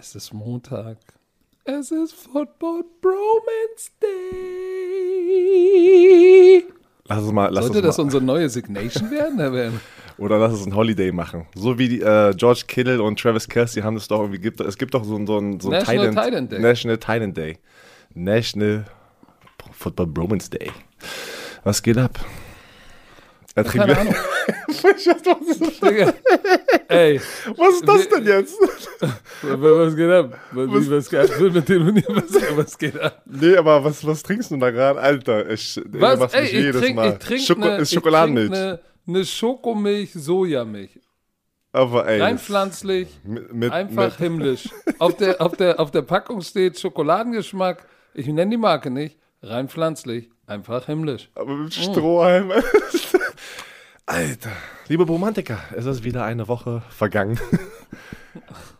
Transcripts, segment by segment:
Es ist Montag. Es ist Football Bromance Day. Lass es mal, lass Sollte es das mal. unsere neue Signation werden? Oder lass es ein Holiday machen. So wie die, äh, George Kittle und Travis Kelsey haben es doch irgendwie, gibt, es gibt doch so, ein- so ein, so National Titan- Titan Day. National Titan Day. National Football Bromance Day. Was geht ab? Keine Ahnung. Ey, Was ist das denn jetzt? was geht ab? Was, was geht ab? Ich will mit telefonieren. Was, was geht ab? Nee, aber was, was trinkst du da gerade? Alter, ich, Was? Ey, ich jedes trinke Mal. ich trink Schoko ne, Schokoladenmilch. Trink eine, eine Schokomilch, Sojamilch. aber ey. Rein pflanzlich, mit, mit, einfach mit, himmlisch. Auf der, auf, der, auf der Packung steht Schokoladengeschmack. Ich nenne die Marke nicht. Rein pflanzlich, einfach himmlisch. aber Mm. mit Strohhalm. Alter. Liebe Romantiker, es ist wieder eine Woche vergangen.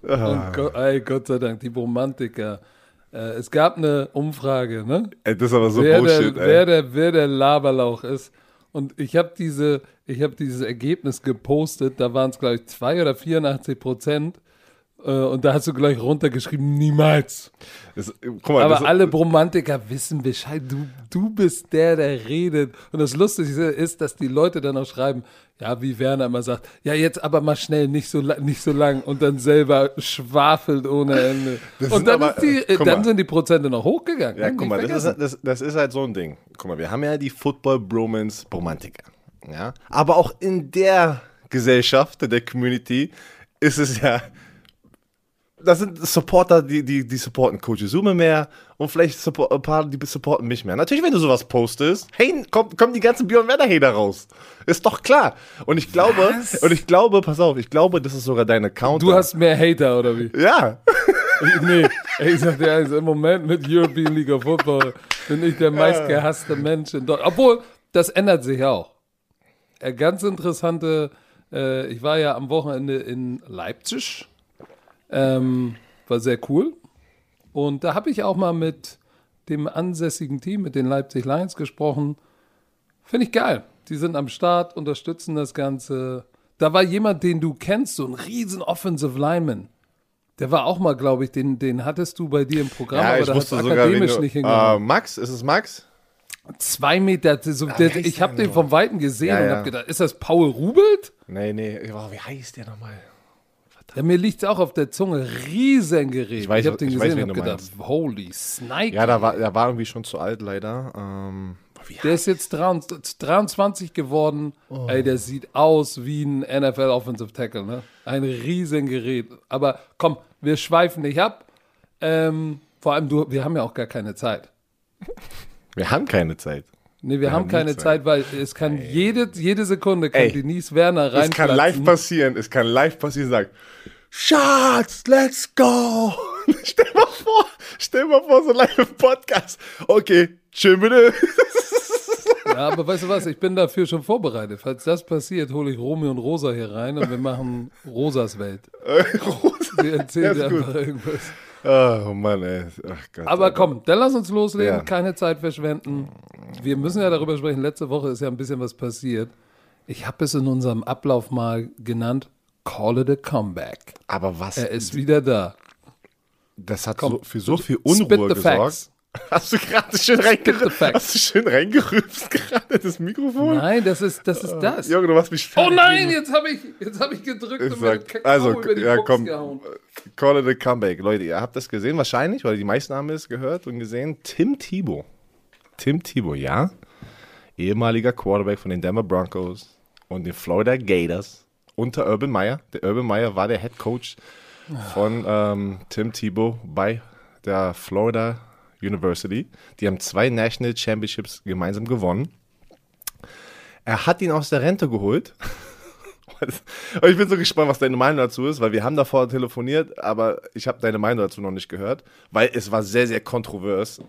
Ah. Und Gott, ey, Gott sei Dank, die Romantiker. Äh, es gab eine Umfrage, ne? Ey, das ist aber so wer, Bullshit, der, ey. wer, der, wer der Laberlauch ist. Und ich habe diese, ich habe dieses Ergebnis gepostet, da waren es, glaube ich, 2 oder 84 Prozent. Äh, und da hast du gleich runtergeschrieben, niemals. Das, mal, Aber alle Romantiker wissen Bescheid. Du, du bist der, der redet. Und das Lustige ist, dass die Leute dann auch schreiben, ja, wie Werner immer sagt, ja, jetzt aber mal schnell, nicht so, nicht so lang. Und dann selber schwafelt ohne Ende. Das und dann, aber- die, äh, dann sind die Prozente noch hochgegangen. Ja, guck mal, das ist, das, das ist halt so ein Ding. Guck mal, wir haben ja die Football Bromance Romantiker. Ja? Aber auch in der Gesellschaft, in der Community, ist es ja. Das sind Supporter, die, die, die supporten Coach Sume mehr und vielleicht support, ein paar, die supporten mich mehr. Natürlich, wenn du sowas postest, hey, kommt, kommen die ganzen Björn Werner Hater raus. Ist doch klar. Und ich glaube, Was? und ich glaube, pass auf, ich glaube, das ist sogar dein Account. Du hast mehr Hater, oder wie? Ja. nee, ey, ich sag dir eins, im Moment mit European League of Football bin ich der meistgehasste Mensch in Deutschland. Obwohl, das ändert sich auch. Äh, ganz interessante, äh, ich war ja am Wochenende in Leipzig. Ähm, war sehr cool. Und da habe ich auch mal mit dem ansässigen Team, mit den Leipzig Lions gesprochen. Finde ich geil. Die sind am Start, unterstützen das Ganze. Da war jemand, den du kennst, so ein riesen Offensive Lineman. Der war auch mal, glaube ich, den, den hattest du bei dir im Programm, aber da hast du akademisch nicht äh, hingehauen. Max, ist es Max? Zwei Meter, so, der, wie heißt ich der habe den noch? vom Weiten gesehen Ja, und ja. habe gedacht, ist das Paul Rubelt? Nee, nee, oh, wie heißt der nochmal? Ja, mir liegt auch auf der Zunge. Riesengerät. Ich weiß- habe den ich gesehen und gedacht, holy Snake. Ja, da war, der war irgendwie schon zu alt, leider. Ähm, wie Der ist jetzt 23 23 geworden. Oh. Ey, der sieht aus wie ein NFL Offensive Tackle, ne? Ein Riesengerät. Aber komm, wir schweifen nicht ab. Ähm, vor allem, du, wir haben ja auch gar keine Zeit. wir haben keine Zeit. Nee, wir, haben haben keine Zeit, weil es kann jede, jede Sekunde kann Ey, Denise Werner rein. Es kann live passieren, es kann live passieren, sagt, Schatz, let's go. stell mal vor, stell mal vor, so live im Podcast. Okay, schön bitte. Ja, aber weißt du was, ich bin dafür schon vorbereitet. Falls das passiert, hole ich Romeo und Rosa hier rein und wir machen Rosas Welt. Wir erzählen dir einfach irgendwas. Oh Mann, ey. Gott. Aber komm, dann lass uns loslegen, Ja. keine Zeit verschwenden. Wir müssen ja darüber sprechen. Letzte Woche ist ja ein bisschen was passiert. Ich habe es in unserem Ablauf mal genannt, Call it a Comeback. Aber was? Er ist wieder da. das hat komm, so, für so viel Unruhe gesorgt. facts. Hast du gerade schön, facts. hast du schön reingerübst gerade das Mikrofon? Nein, das ist das. Ist das. Junge, du machst mich Oh fertig. nein, jetzt habe ich, jetzt hab ich gedrückt Ich und mir Kakao also, über die ja, Box komm, gehauen. call it a comeback. Leute, ihr habt das gesehen wahrscheinlich, weil die meisten haben es gehört und gesehen. Tim Thibault. Tim Thibault, ja. Ehemaliger Quarterback von den Denver Broncos und den Florida Gators unter Urban Meyer. Der Urban Meyer war der Head Coach von ähm, Tim Thibault bei der Florida University. Die haben zwei National Championships gemeinsam gewonnen. Er hat ihn aus der Rente geholt. Ich bin so gespannt, was deine Meinung dazu ist, weil wir haben davor telefoniert, aber ich habe deine Meinung dazu noch nicht gehört, weil es war sehr, sehr kontrovers,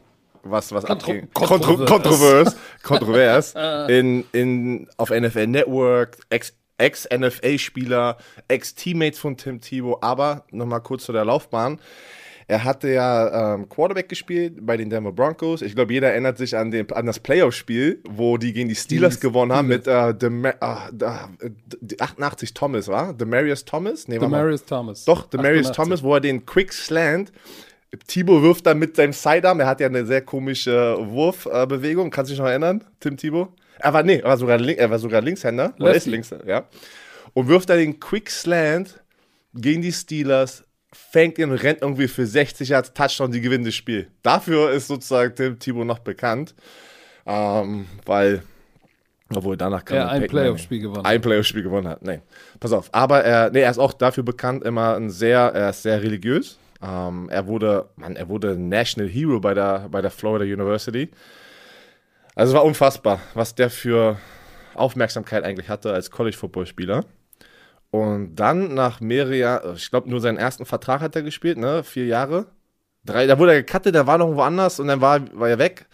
was, was Kontro- abging. kontrovers. kontrovers, kontrovers in, in, auf NFL Network, ex- Ex-NFL-Spieler, Ex-Teammates von Tim Thibault, aber nochmal kurz zu der Laufbahn. Er hatte ja ähm, Quarterback gespielt bei den Denver Broncos. Ich glaube, jeder erinnert sich an, den, an das Playoff-Spiel, wo die gegen die Steelers Die gewonnen haben mit äh, Dema- da- äh, 88 Thomas, war? Demarius Thomas? Nee. Demarius Thomas. Doch, Demarius 88. Thomas, wo er den Quick Slant. Thibaut wirft dann mit seinem Sidearm. Er hat ja eine sehr komische Wurfbewegung. Kannst du dich noch erinnern, Tim Thibaut? Er war, nee, er war sogar, Link, er war sogar Linkshänder. Oder ist Lefty. Linkshänder, ja. Und wirft dann den Quick Slant gegen die Steelers, fängt ihn und rennt irgendwie für 60 Yards Touchdown, die gewinnen das Spiel. Dafür ist sozusagen Tim Thibaut noch bekannt. Ähm, weil, obwohl danach kam Er ein Playoff-Spiel gewonnen. ein Playoff-Spiel gewonnen hat. Nein, pass auf. Aber er, nee, er ist auch dafür bekannt, immer ein sehr, er ist sehr religiös. Ähm, er wurde, Mann, er wurde National Hero bei der, bei der Florida University. Also es war unfassbar, was der für Aufmerksamkeit eigentlich hatte als College-Football-Spieler. Und dann nach mehreren Jahren, ich glaube nur seinen ersten Vertrag hat er gespielt, ne? Vier Jahre. Drei, da wurde er gecuttet, der war noch woanders und dann war, war er weg.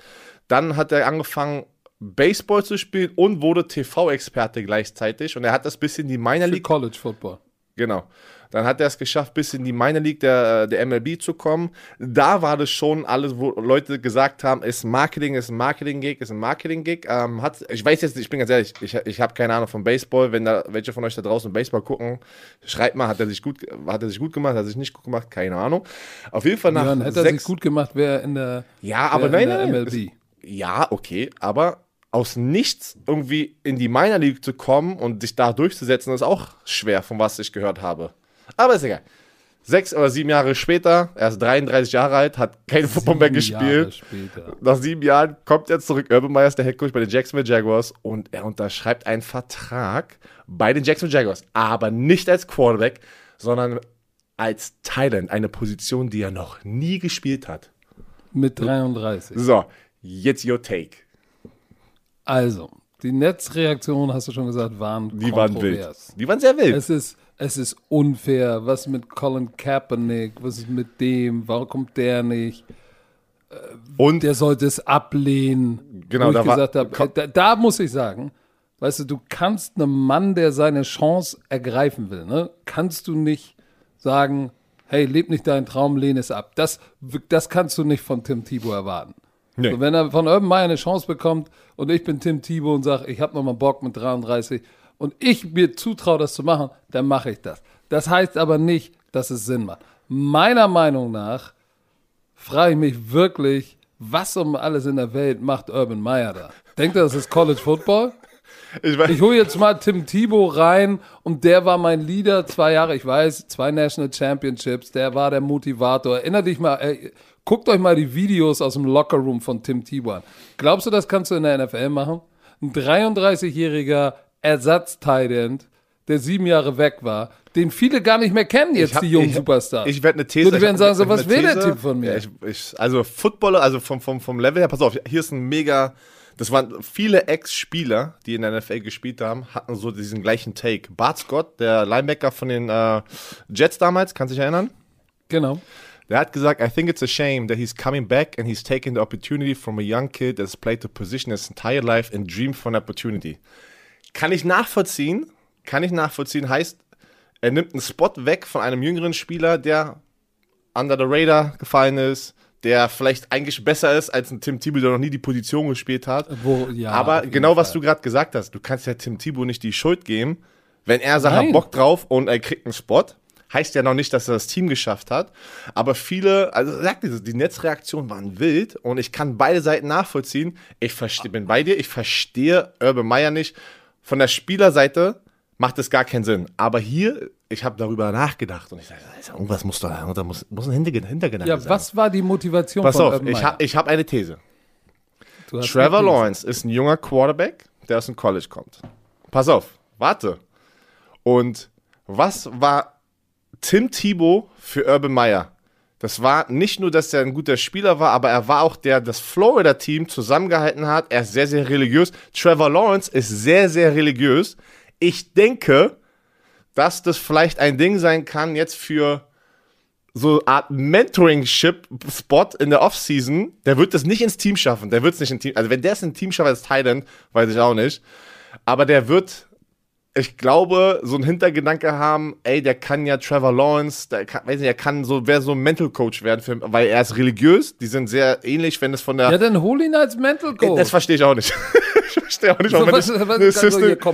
Dann hat er angefangen, Baseball zu spielen und wurde TV-Experte gleichzeitig. Und er hat das bis in die Minor Für League College Football. Genau. Dann hat er es geschafft, bis in die Minor League der, der MLB zu kommen. Da war das schon alles, wo Leute gesagt haben, ist Marketing, ist ein Marketing-Gig, ist ein Marketing-Gig. Ähm, hat, ich weiß jetzt, nicht, ich bin ganz ehrlich, ich, ich habe keine Ahnung von Baseball. Wenn da welche von euch da draußen Baseball gucken, schreibt mal, hat er sich gut, hat er sich gut gemacht, hat er sich nicht gut gemacht, keine Ahnung. Auf jeden Fall nach Jörn, hätte er sechs, sich gut gemacht, wäre in der, ja, aber nein, in der nein, MLB. ja, okay, aber aus nichts irgendwie in die Minor League zu kommen und sich da durchzusetzen, ist auch schwer, von was ich gehört habe. Aber ist egal. Sechs oder sieben Jahre später, er ist 33 Jahre alt, hat kein Football mehr gespielt. Nach sieben Jahren kommt er zurück. Urban Meyer ist der Headcoach bei den Jacksonville Jaguars und er unterschreibt einen Vertrag bei den Jacksonville Jaguars. Aber nicht als Quarterback, sondern als Thailand, eine Position, die er noch nie gespielt hat. Mit 33. So, jetzt your take. Also, die Netzreaktionen, hast du schon gesagt, waren Die waren wild. Die waren sehr wild. Es ist, es ist unfair. Was mit Colin Kaepernick? Was ist mit dem? Warum kommt der nicht? Und Der sollte es ablehnen. Genau, da war- gesagt habe, äh, da, da muss ich sagen, weißt du, du kannst einem Mann, der seine Chance ergreifen will, ne, kannst du nicht sagen, hey, leb nicht deinen Traum, lehne es ab. Das, das kannst du nicht von Tim Thibault erwarten. Nee. So, wenn er von Urban Meyer eine Chance bekommt und ich bin Tim Thibault und sage, ich habe nochmal Bock mit 33 und ich mir zutraue, das zu machen, dann mache ich das. Das heißt aber nicht, dass es Sinn macht. Meiner Meinung nach frage ich mich wirklich, was um alles in der Welt macht Urban Meyer da? Denkt er, das ist College Football? ich Ich hole jetzt mal Tim Thibault rein und der war mein Leader zwei Jahre, ich weiß, zwei National Championships, der war der Motivator. Erinner dich mal, ey, guckt euch mal die Videos aus dem Lockerroom von Tim Thibault an. Glaubst du, das kannst du in der NFL machen? Ein 33-jähriger ersatz end der sieben Jahre weg war, den viele gar nicht mehr kennen jetzt, hab- die jungen ich- Superstars. Ich werde eine These. So, die werden sagen so, was will der. Typ von mir? Ja, ich, ich, also Footballer, also vom, vom, vom Level her, pass auf, hier ist ein mega. Das waren viele Ex-Spieler, die in der NFL gespielt haben, hatten so diesen gleichen Take. Bart Scott, der Linebacker von den äh, Jets damals, kannst du dich erinnern? genau. Der hat gesagt, I think it's a shame that he's coming back and he's taking the opportunity from a young kid that's played the position his entire life and dreamed for an opportunity. Kann ich nachvollziehen, kann ich nachvollziehen, heißt, er nimmt einen Spot weg von einem jüngeren Spieler, der under the radar gefallen ist, der vielleicht eigentlich besser ist als ein Tim Thibault, der noch nie die Position gespielt hat. Wo, ja, Aber genau was Fall. du gerade gesagt hast, du kannst ja Tim Thibault nicht die Schuld geben, wenn er sagt, hat Bock drauf und er kriegt einen Spot. Heißt ja noch nicht, dass er das Team geschafft hat. Aber viele, also sagt dieses, die Netzreaktionen waren wild und ich kann beide Seiten nachvollziehen. Ich versteh, bin bei dir, ich verstehe Urban Meyer nicht. Von der Spielerseite macht es gar keinen Sinn. Aber hier, ich habe darüber nachgedacht und ich sage, irgendwas muss da, da muss, muss ein Hinterge- Hintergedanke Ja, sein. was war die Motivation Pass auf, ich habe ich hab eine These. Trevor. Lawrence ist ein junger Quarterback, der aus dem College kommt. Pass auf, warte. Und was war Tim Thibault für Urban Meyer? Das war nicht nur, dass er ein guter Spieler war, aber er war auch der, das Florida-Team zusammengehalten hat. Er ist sehr, sehr religiös. Trevor Lawrence ist sehr, sehr religiös. Ich denke, dass das vielleicht ein Ding sein kann jetzt für so eine Art Mentoring-Ship-Spot in der Offseason, der wird das nicht ins Team schaffen. Der wird es nicht ins Team, also wenn der es ins Team schafft als Thailand, weiß ich auch nicht. Aber der wird, ich glaube, so ein Hintergedanke haben, ey, der kann ja Trevor Lawrence, der kann, weiß nicht, er kann so, wäre so ein Mental Coach werden, für, weil er ist religiös, die sind sehr ähnlich, wenn es von der. Ja, dann hol ihn als Mental Coach. Das verstehe ich auch nicht. ich verstehe auch nicht, So, warum man was- nicht also jetzt-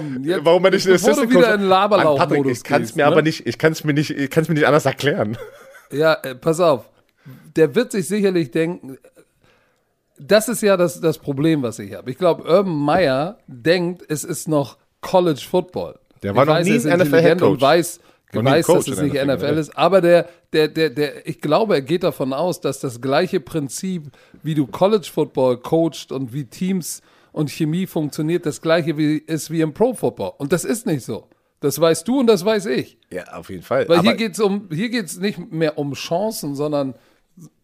warum man nicht eine Assistant wieder Coach- in Laberlauch-Modus Mann, Patrick, ich kann es mir ne? aber nicht, ich kann es mir nicht, ich kann es mir nicht anders erklären. Ja, äh, pass auf. Der wird sich sicherlich denken, das ist ja das, das Problem, was ich habe. Ich glaube, Urban Meyer denkt, es ist noch College Football. Der Ich war noch weiß, nie ist intelligent NFL-Headcoach. und weiß, weiß Coach dass es nicht NFL NFL. ist. Aber der, der, der, der, ich glaube, er geht davon aus, dass das gleiche Prinzip, wie du College Football coacht und wie Teams und Chemie funktioniert, das gleiche wie, ist wie im Pro Football. Und das ist nicht so. Das weißt du und das weiß ich. Ja, auf jeden Fall. Weil aber hier geht es um, hier geht's nicht mehr um Chancen, sondern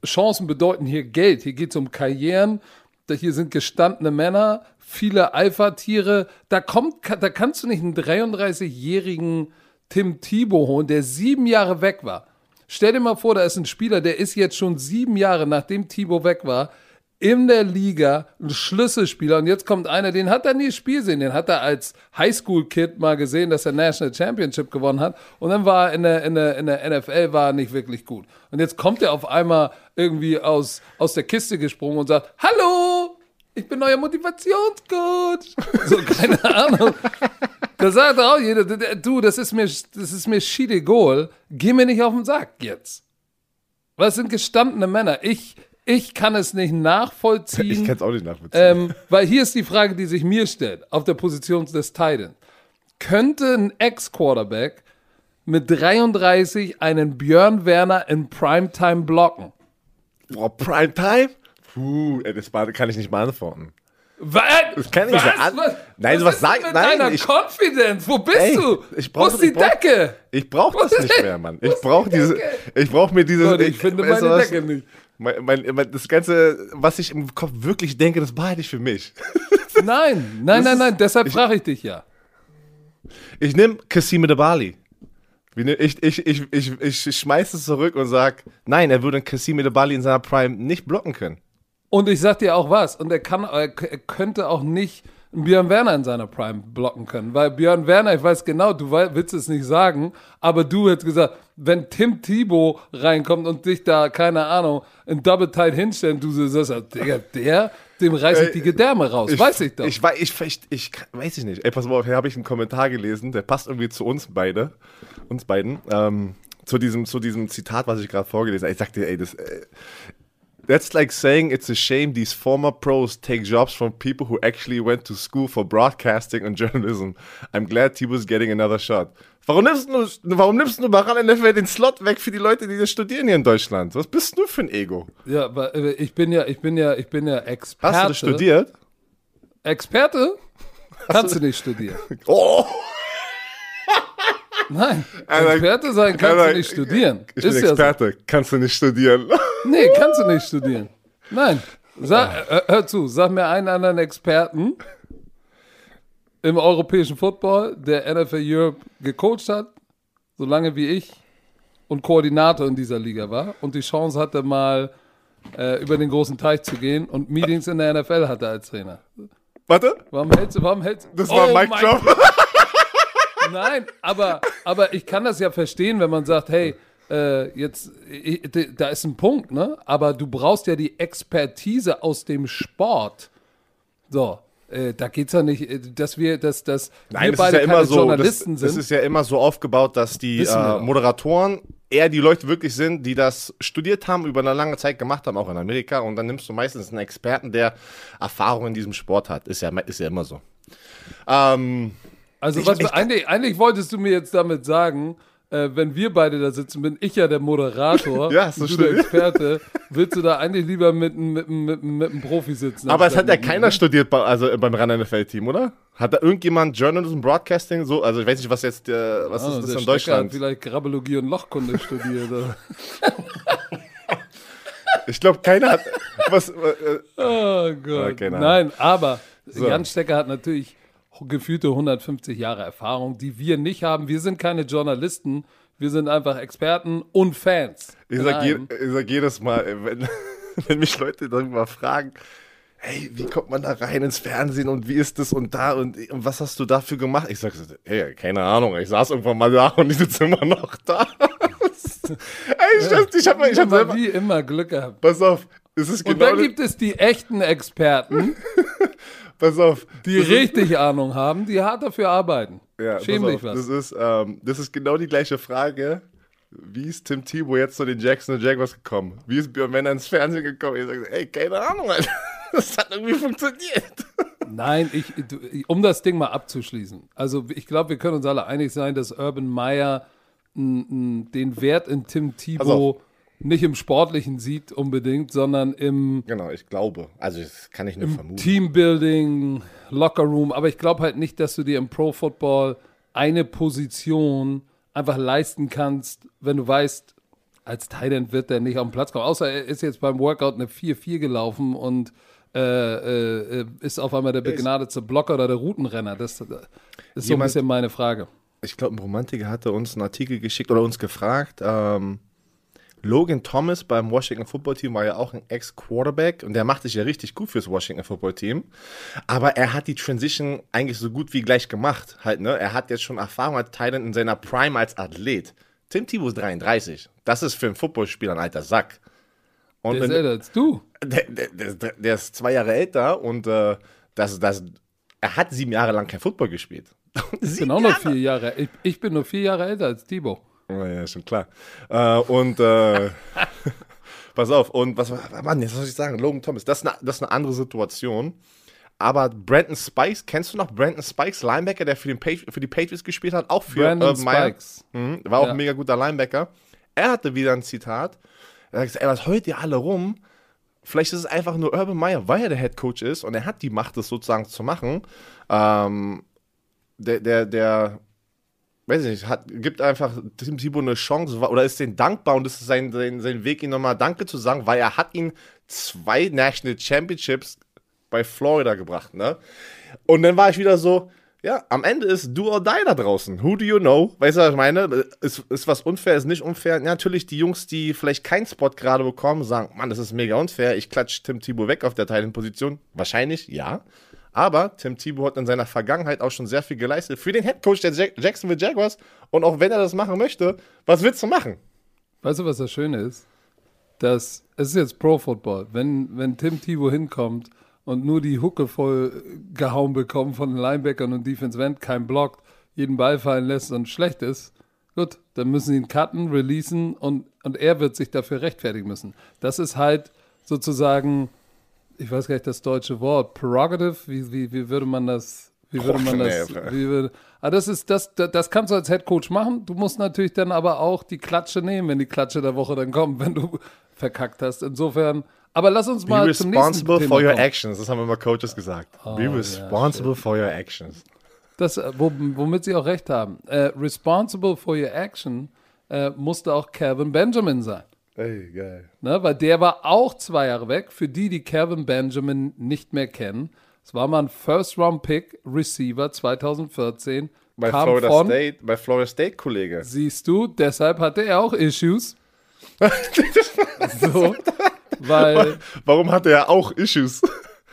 Chancen bedeuten hier Geld. Hier geht es um Karrieren. Hier sind gestandene Männer, viele Alpha-Tiere. Da kommt, da kannst du nicht einen 33-jährigen Tim Thibault holen, der sieben Jahre weg war. Stell dir mal vor, da ist ein Spieler, der ist jetzt schon sieben Jahre, nachdem Thibault weg war, in der Liga ein Schlüsselspieler. Und jetzt kommt einer, den hat er nie Spiel sehen. Den hat er als Highschool-Kid mal gesehen, dass er National Championship gewonnen hat. Und dann war er in der, in der, in der NFL war er nicht wirklich gut. Und jetzt kommt er auf einmal irgendwie aus, aus der Kiste gesprungen und sagt, Hallo, ich bin euer Motivationscoach. So, keine Ahnung. Da sagt auch jeder, du, das ist mir, das ist mir Schiedegol. Geh mir nicht auf den Sack jetzt. Was sind gestandene Männer? Ich, ich kann es nicht nachvollziehen. ich kann es auch nicht nachvollziehen. Ähm, weil hier ist die Frage, die sich mir stellt, auf der Position des Titan. Könnte ein Ex-Quarterback mit 33 einen Björn Werner in Primetime blocken? Boah, Primetime? Puh, das kann ich nicht beantworten. Was? Das kann ich was? nicht an- was? Nein, was ist sag- mit nein, deiner ich- Confidence? Wo bist Ey, du? ich Wo brauch- ist die ich brauch- Decke? Ich brauche Wo das nicht mehr, Mann. wo Ich die diese, ich brauche mir diese. Ich finde meine was? Decke nicht. Mein, mein, mein, das Ganze, was ich im Kopf wirklich denke, das behalte ich für mich. Nein, nein, nein, nein, deshalb frage ich dich ja. Ich nehme Kasim Debali. Wie ne- Ich, ich, ich, ich, ich schmeiße es zurück und sag, nein, er würde Kasim Debali in seiner Prime nicht blocken können. Und ich sag dir auch was, und er kann, er könnte auch nicht Björn Werner in seiner Prime blocken können, weil Björn Werner, ich weiß genau, du willst es nicht sagen, aber du hättest gesagt, wenn Tim Thibault reinkommt und dich da, keine Ahnung, in Double Tight hinstellt, du sagst, Digga, der, dem reiß ich die Gedärme raus, weiß ich doch. Ich, ich, ich, ich, weiß ich nicht. Ey, pass mal auf, hier habe ich einen Kommentar gelesen, der passt irgendwie zu uns beide, uns beiden, ähm, zu diesem, zu diesem Zitat, was ich gerade vorgelesen habe. Ich sagte, ey, das, äh, That's like saying it's a shame these former pros take jobs from people who actually went to school for broadcasting and journalism. I'm glad Tibo's getting another shot. Warum nimmst du, warum nimmst du Baran NFL den Slot weg für die Leute, die das studieren hier in Deutschland? Was bist du für ein Ego? ja, aber äh, ich bin ja, ich bin ja, ich bin ja Experte. Hast du das studiert? Experte? Kannst du nicht studieren. Oh! Nein, Alter, Experte sein kannst Alter, du nicht studieren. Ich bin Ist ja so. Experte, kannst du nicht studieren. Nee, kannst du nicht studieren. Nein. Sag, äh, hör zu, sag mir einen anderen Experten im europäischen Football, der NFL Europe gecoacht hat, so lange wie ich und Koordinator in dieser Liga war und die Chance hatte, mal äh, über den großen Teich zu gehen und Meetings in der NFL hatte als Trainer. Warte, Warum hältst du, warum hältst du? das war Oh Mic mein Drop. Nein, aber, aber ich kann das ja verstehen, wenn man sagt, hey, äh, jetzt, ich, da ist ein Punkt, ne? Aber du brauchst ja die Expertise aus dem Sport. So, äh, da geht's ja nicht, äh, dass wir, dass, dass Nein, wir das ist beide ja immer so. Journalisten das sind. ist ja immer so aufgebaut, dass die äh. Moderatoren eher die Leute wirklich sind, die das studiert haben, über eine lange Zeit gemacht haben, auch in Amerika. Und dann nimmst du meistens einen Experten, der Erfahrung in diesem Sport hat. Ist ja, ist ja immer so. Ähm, also, ich- was ich- eigentlich, eigentlich wolltest du mir jetzt damit sagen, äh, wenn wir beide da sitzen, bin ich ja der Moderator Ja, hast du der. Experte, willst du da eigentlich lieber mit, einem- mit, mit, mit einem Profi sitzen? aber es hat ja keiner studiert bei, also beim Run NFL-Team, oder? Hat da irgendjemand Journalism, Broadcasting, so? Also ich weiß nicht, was jetzt, äh, was Ah, ist das der in Stecker Hat Deutschland? vielleicht Grabbologie und Lochkunde studiert. Ich glaube, keiner hat. was, äh, Oh Gott. Okay, nein. nein. aber Jan Stecker hat natürlich gefühlte 150 Jahre Erfahrung, die wir nicht haben. Wir sind keine Journalisten, wir sind einfach Experten und Fans. Ich sag, je, ich sag jedes Mal, ey, wenn, wenn mich Leute darüber fragen, hey, wie kommt man da rein ins Fernsehen und wie ist das und da und, und was hast du dafür gemacht? Ich sag hey, keine Ahnung, ich saß irgendwann mal da und ich sitze immer noch da. ey, stimmt, ich hab, ich hab Immer selber, wie immer Glück gehabt. pass auf, es ist Und genau, dann gibt es die echten Experten, pass auf. die das ist- richtig Ahnung haben, die hart dafür arbeiten. Ja, Schäm dich was. Das ist, ähm, das ist genau die gleiche Frage. Wie ist Tim Tebow jetzt zu den Jackson Jaguars gekommen? Wie ist Björn Männer ins Fernsehen gekommen? Ich sage, ey, keine Ahnung, Alter. Das hat irgendwie funktioniert. Nein, ich, um das Ding mal abzuschließen. Also ich glaube, wir können uns alle einig sein, dass Urban Meyer den Wert in Tim Tebow nicht im Sportlichen sieht unbedingt, sondern im, Genau, ich glaube. Also, das kann ich nur vermuten. Teambuilding, Lockerroom. Aber ich glaube halt nicht, dass du dir im Pro Football eine Position einfach leisten kannst, wenn du weißt, als Titan wird der nicht auf den Platz kommen. Außer er ist jetzt beim Workout eine 4-4 gelaufen und äh, äh, ist auf einmal der begnadete Blocker oder der Routenrenner. Das, das ist so ein Jemand- bisschen meine Frage. Ich glaube, ein Romantiker hatte uns einen Artikel geschickt oder uns gefragt. Ähm, Logan Thomas beim Washington Football Team war ja auch ein Ex-Quarterback und der macht sich ja richtig gut fürs Washington Football Team. Aber er hat die Transition eigentlich so gut wie gleich gemacht. Halt, ne? Er hat jetzt schon Erfahrung als Thailand in seiner Prime als Athlet. Tim Tebow ist 33. Das ist für einen Footballspieler ein alter Sack. Und Der ist älter als du. der, der, der, der ist zwei Jahre älter und äh, das, das, er hat sieben Jahre lang kein Football gespielt. Ich bin auch noch vier Jahre. Ich, ich bin nur vier Jahre älter als Tebow. Oh, ja, schon klar. Äh, und äh, pass auf, und was Mann, jetzt soll ich sagen? Logan Thomas, das ist eine, das ist eine andere Situation. Aber Brandon Spikes, kennst du noch Brandon Spikes, Linebacker, der für, den Patri- für die Patriots gespielt hat, auch für Brandon Urban Meyer? Spikes. Mhm, war auch Ja. ein mega guter Linebacker. Er hatte wieder ein Zitat. Er hat gesagt, ey, was heult ihr alle rum? Vielleicht ist es einfach nur Urban Meyer, weil er der Head Coach ist und er hat die Macht, das sozusagen zu machen. Ähm, der, der, der, weiß ich nicht, hat, gibt einfach Tim Tebow eine Chance oder ist den dankbar und ist sein, sein, sein Weg, ihm nochmal Danke zu sagen, weil er hat ihn zwei National Championships bei Florida gebracht, ne? Und dann war ich wieder so, ja, am Ende ist do or die da draußen. Who do you know? Weißt du, was ich meine? Ist, ist was unfair, ist nicht unfair. Ja, natürlich die Jungs, die vielleicht keinen Spot gerade bekommen, sagen, Mann, das ist mega unfair. Ich klatsch Tim Tebow weg auf der Teilenposition. Wahrscheinlich, ja. Aber Tim Tebow hat in seiner Vergangenheit auch schon sehr viel geleistet für den Headcoach der Jack Jacksonville Jaguars. Und auch wenn er das machen möchte, was willst du machen? Weißt du, was das Schöne ist? Dass es ist jetzt Pro Football. Wenn, wenn Tim Tebow hinkommt und nur die Hucke voll gehauen bekommt von den Linebackern und Defense End, kein blockt, jeden Ball fallen lässt und schlecht ist, gut, dann müssen sie ihn cutten, releasen und, und er wird sich dafür rechtfertigen müssen. Das ist halt sozusagen, ich weiß gar nicht das deutsche Wort, Prerogative, wie, wie, wie würde man das, wie würde man Oh, das, wie würde, ah, das ist, das, das, das kannst du als Head Coach machen. Du musst natürlich dann aber auch die Klatsche nehmen, wenn die Klatsche der Woche dann kommt, wenn du verkackt hast. Insofern, aber lass uns Be mal zum nächsten responsible for your kommen. actions. Das haben immer Coaches gesagt. Be ja, responsible for your actions. Das, äh, wo, womit sie auch recht haben. Äh, responsible for your action äh, musste auch Calvin Benjamin sein. Ey, geil. Ne, weil der war auch zwei Jahre weg. Für die, die Calvin Benjamin nicht mehr kennen, es war mal ein First-Round-Pick, Receiver 2014. Bei kam Florida von, State, bei Florida State Kollege. Siehst du, deshalb hatte er auch Issues. so, weil, Warum hat er auch Issues?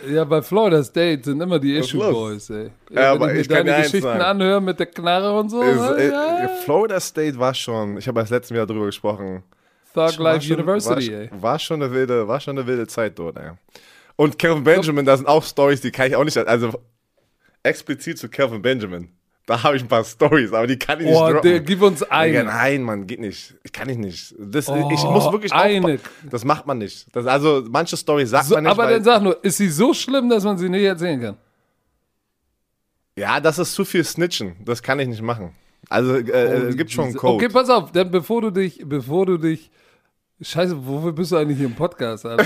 ja, bei Florida State sind immer die Was ist Issue los? Boys, ey. Ja, aber wenn ich ich mir kann deine Geschichten sagen. anhöre mit der Knarre und so, Ist, äh, ja, Florida State war schon, ich habe das letzte Jahr darüber gesprochen. Thug war Life schon, University, war, ey. war schon eine wilde, war schon eine wilde Zeit dort, ey. Und Calvin Benjamin, da sind auch Stories, die kann ich auch nicht, also explizit zu Calvin Benjamin. Da habe ich ein paar Stories, aber die kann ich nicht Oh, droppen. der, gib uns eine. nein, Mann, geht nicht. Ich kann ich nicht. Das, ich Oh, muss wirklich eine. Das macht man nicht. Das, also manche Stories sagt So, man nicht, aber dann sag nur, ist sie so schlimm, dass man sie nicht erzählen kann? ja, das ist zu viel Snitchen. Das kann ich nicht machen. Also äh, Oh, es gibt schon einen Code. Okay, pass auf, dann bevor du dich, bevor du dich. Scheiße, wofür bist du eigentlich hier im Podcast? Alter,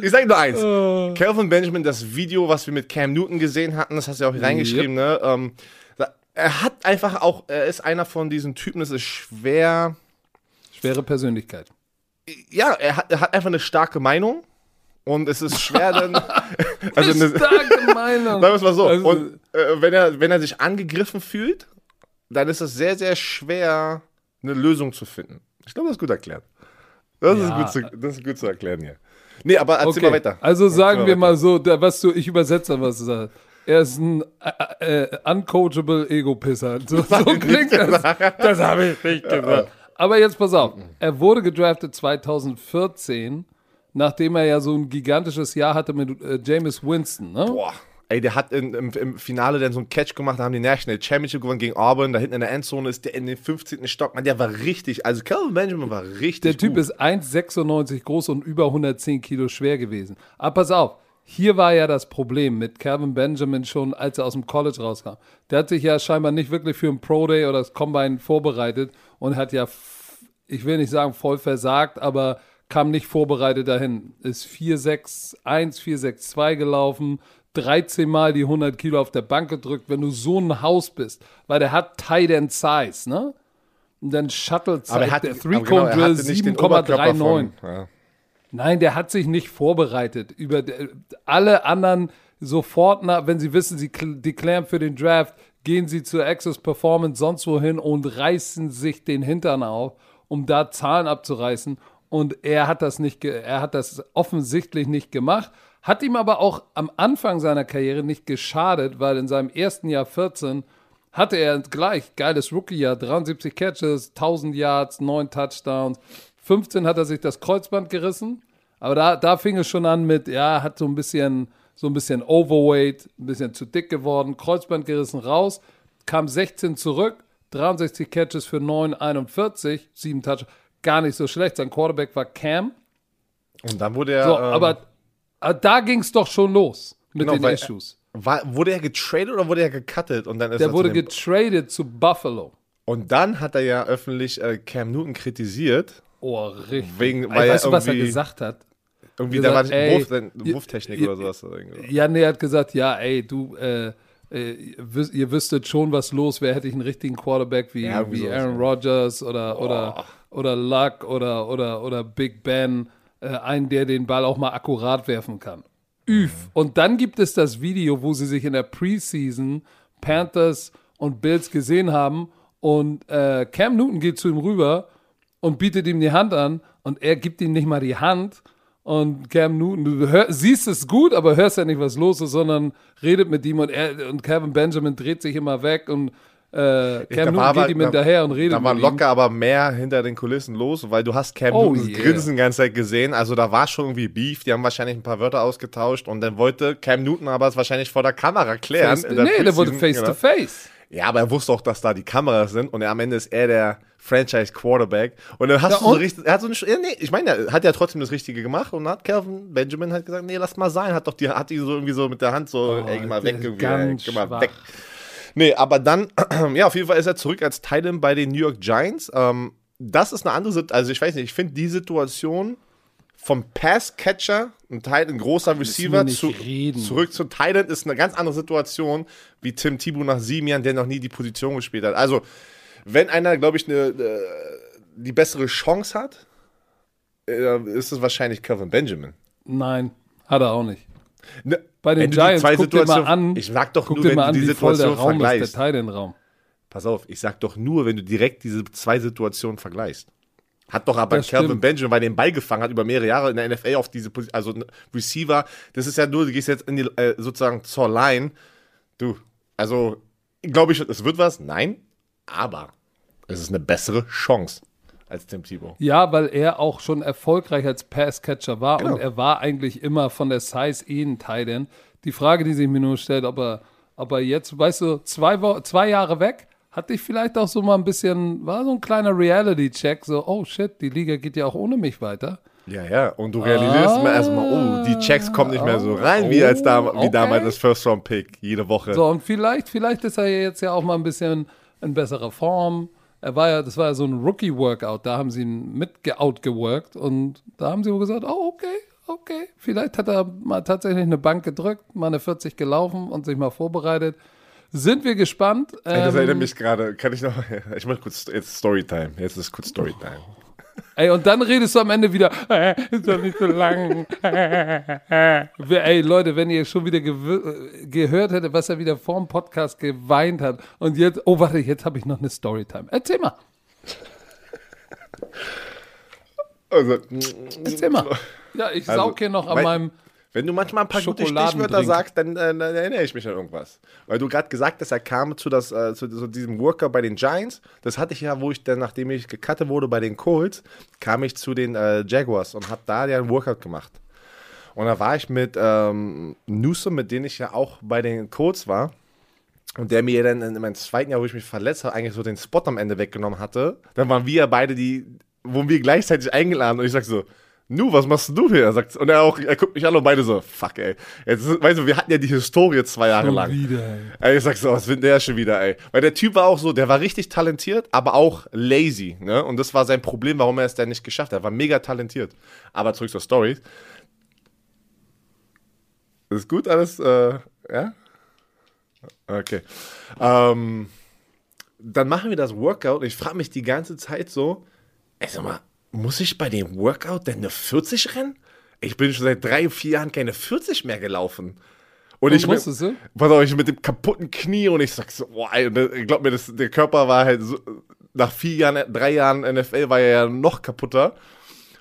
Ich sage nur eins. Oh. Calvin Benjamin, das Video, was wir mit Cam Newton gesehen hatten, das hast du ja auch reingeschrieben, ne? Ähm, er hat einfach auch, er ist einer von diesen Typen, das ist schwer. Schwere Persönlichkeit. Ja, er hat, er hat einfach eine starke Meinung. Und es ist schwer dann. also eine, Starke Meinung. Sagen wir es mal so. Also- und äh, wenn, er, wenn er sich angegriffen fühlt, dann ist es sehr, sehr schwer, eine Lösung zu finden. Ich glaube, das ist gut erklärt. Das, Ja. ist, gut zu, das ist gut zu erklären hier. Nee, aber erzähl Okay. mal weiter. Also sagen wir weiter. mal so, da, was du, ich übersetze, was du sagst. Er ist ein äh, äh, uncoachable Ego-Pisser. So, so klingt das. Das habe ich nicht gesagt. Aber jetzt pass auf. Er wurde gedraftet 2014, nachdem er ja so ein gigantisches Jahr hatte mit äh, Jameis Winston. Ne? Boah. Ey, der hat in, im, im Finale dann so einen Catch gemacht, da haben die National Championship gewonnen gegen Auburn, da hinten in der Endzone ist der in den 15. Stock, man, der war richtig, also Calvin Benjamin war richtig Der Typ gut. ist 1,96 groß und über 110 Kilo schwer gewesen. Aber pass auf, hier war ja das Problem mit Calvin Benjamin schon, als er aus dem College rauskam. Der hat sich ja scheinbar nicht wirklich für ein Pro Day oder das Combine vorbereitet und hat ja, ich will nicht sagen voll versagt, aber kam nicht vorbereitet dahin. Ist 4,61, 4,62 gelaufen, 13 Mal die 100 Kilo auf der Bank gedrückt, wenn du so ein Haus bist. Weil der hat Tight End Size, ne? Und dann Shuttle aber er hat, der aber Three Cone Drill hatte nicht den Oberkörper 7,39. von, ja. Nein, der hat sich nicht vorbereitet. Über de- alle anderen sofort, nach, wenn sie wissen, sie kl- deklären für den Draft, gehen sie zur Access Performance sonst wohin und reißen sich den Hintern auf, um da Zahlen abzureißen. Und er hat das nicht, er hat das offensichtlich nicht gemacht, hat ihm aber auch am Anfang seiner Karriere nicht geschadet, weil in seinem ersten Jahr 14 hatte er gleich geiles Rookie-Jahr, 73 Catches, 1000 Yards, 9 Touchdowns. 15 hat er sich das Kreuzband gerissen, aber da, da fing es schon an mit, ja, hat so ein bisschen, so ein bisschen Overweight, ein bisschen zu dick geworden, Kreuzband gerissen raus, kam 16 zurück, 63 Catches für 9, 41, 7 Touchdowns, gar nicht so schlecht. Sein Quarterback war Cam. Und dann wurde er, So, ähm, aber, aber da ging es doch schon los mit Genau, den weil- Issues. war, wurde er getradet oder wurde er gecuttet? Und dann ist Der er wurde zu getradet zu Buffalo. Und dann hat er ja öffentlich äh, Cam Newton kritisiert, Oh, richtig. Wegen- weil weißt er du, was er gesagt hat? irgendwie, Gesagt, da war ey, Wurf, dann- Wurftechnik ihr- oder sowas. Ja, nee, er hat gesagt, ja, ey, du, äh, äh, ihr wüs- ihr wüsstet schon, was los wäre, hätte ich einen richtigen Quarterback wie, Ja, wie Aaron. Rodgers oder, oder, oder Luck oder, oder, oder Big Ben, äh, einen, der den Ball auch mal akkurat werfen kann. Üf. Und dann gibt es das Video, wo sie sich in der Preseason Panthers und Bills gesehen haben und äh, Cam Newton geht zu ihm rüber und bietet ihm die Hand an und er gibt ihm nicht mal die Hand. Und Cam Newton, du hör, siehst es gut, aber hörst ja nicht, was los ist, sondern redet mit ihm und er und Kevin Benjamin dreht sich immer weg und äh, Cam Newton war geht aber- ihm hinterher und redet Da war locker aber mehr hinter den Kulissen los, weil du hast Cam Oh, Newtons yeah. Grinsen die ganze Zeit gesehen. Also da war schon irgendwie Beef. Die haben wahrscheinlich ein paar Wörter ausgetauscht und dann wollte Cam Newton aber es wahrscheinlich vor der Kamera klären. Face, der nee, der wurde Preseason, face genau. to face. Ja, aber er wusste auch, dass da die Kameras sind und er, am Ende ist er der Franchise Quarterback. Und dann hast Ja, du so richtig, er hat so eine, ja, nee, ich meine, er hat ja trotzdem das Richtige gemacht und hat Calvin Benjamin halt gesagt, nee, lass mal sein, hat doch die, hat die so irgendwie so mit der Hand so, ey, geh mal weg, irgendwie, Oh, ey, geh mal schwach. weg. Nee, aber dann, ja, auf jeden Fall ist er zurück als Titan bei den New York Giants. Ähm, das ist eine andere Situation, also ich weiß nicht, ich finde die Situation vom Passcatcher, ein, Titan, ein großer Receiver, zu, zurück zu Titan ist eine ganz andere Situation wie Tim Thibault nach sieben Jahren, der noch nie die Position gespielt hat. Also, wenn einer, glaube ich, eine, äh, die bessere Chance hat, äh, ist es wahrscheinlich Kevin Benjamin. Nein, hat er auch nicht. Ne, Bei den Giants, zwei guck dir mal an, Ich sag doch nur, wenn du an, die Situation Raum ist, vergleichst. der Titan-Raum. Pass auf, ich sag doch nur, wenn du direkt diese zwei Situationen vergleichst. Hat doch aber Calvin. Benjamin, weil er den Ball gefangen hat über mehrere Jahre in der NFL auf diese Position, also ein Receiver, das ist ja nur, du gehst jetzt in die, äh, sozusagen zur Line. Du, also, glaube ich, es wird was? Nein, aber es ist eine bessere Chance als Tim Thibault. Ja, weil er auch schon erfolgreich als Passcatcher war Genau. und er war eigentlich immer von der Size eh ein Tight End. Die Frage, die sich mir nur stellt, ob er, ob er jetzt, weißt du, zwei, Wo zwei Jahre weg, hatte ich vielleicht auch so mal ein bisschen, war so ein kleiner Reality-Check, so, oh shit, die Liga geht ja auch ohne mich weiter. Ja, ja, und du realisierst mal erstmal, oh, die Checks kommen nicht mehr so rein, wie, als da, wie okay. damals das First-Round-Pick, jede Woche. So, und vielleicht, vielleicht ist er jetzt ja auch mal ein bisschen in besserer Form. Er war ja, das war ja so ein Rookie-Workout, da haben sie ihn mitge-outgeworkt und da haben sie wohl gesagt, oh, okay, okay. Vielleicht hat er mal tatsächlich eine Bank gedrückt, mal eine 40 gelaufen und sich mal vorbereitet. Sind wir gespannt. Das Ähm, erinnert mich gerade, kann ich noch, ich mach kurz, jetzt Storytime, jetzt ist kurz Storytime. Ey, und dann redest du am Ende wieder, äh, ist doch nicht so lang. Ey, Leute, wenn ihr schon wieder äh, gehört hättet, was er wieder vorm Podcast geweint hat und jetzt, oh, warte, jetzt habe ich noch eine Storytime. Erzähl mal. Also, Erzähl mal. Ja, ich Also, saug hier noch an mein- meinem. Wenn du manchmal ein paar gute. Stichwörter sagst, dann, äh, dann erinnere ich mich an irgendwas. Weil du gerade gesagt hast, er kam zu, das, äh, zu, zu diesem Worker bei den Giants. Das hatte ich ja, wo ich dann, nachdem ich gecuttet wurde bei den Colts, kam ich zu den äh, Jaguars und habe da ja einen Workout gemacht. Und da war ich mit ähm, Newsom, mit dem ich ja auch bei den Colts war. Und der mir dann in meinem zweiten Jahr, wo ich mich verletzt habe, eigentlich so den Spot am Ende weggenommen hatte. Dann waren wir ja beide die, wurden wir gleichzeitig eingeladen und ich sag so, Nu, was machst du hier? Er sagt, und er auch, er guckt mich an und beide so, fuck, ey. Jetzt, weißt du, wir hatten ja die Historie zwei Jahre Schon lang. wieder, ey. Ey, ich sag so, was will der schon wieder, ey? Weil der Typ war auch so, der war richtig talentiert, aber auch lazy, ne? Und das war sein Problem, warum er es dann nicht geschafft hat. Er war mega talentiert. Aber zurück zur Story. Ist gut alles, äh, ja? Okay. Ähm, dann machen wir das Workout und ich frage mich die ganze Zeit so, ey, sag mal, muss ich bei dem Workout denn eine 40 rennen? Ich bin schon seit drei, vier Jahren keine 40 mehr gelaufen. Und, ich mit, musstest du? pass auf, ich mit dem kaputten Knie und ich sag so, boah, und ich glaub mir, das, der Körper war halt so, nach vier Jahren, drei Jahren NFL war er ja noch kaputter.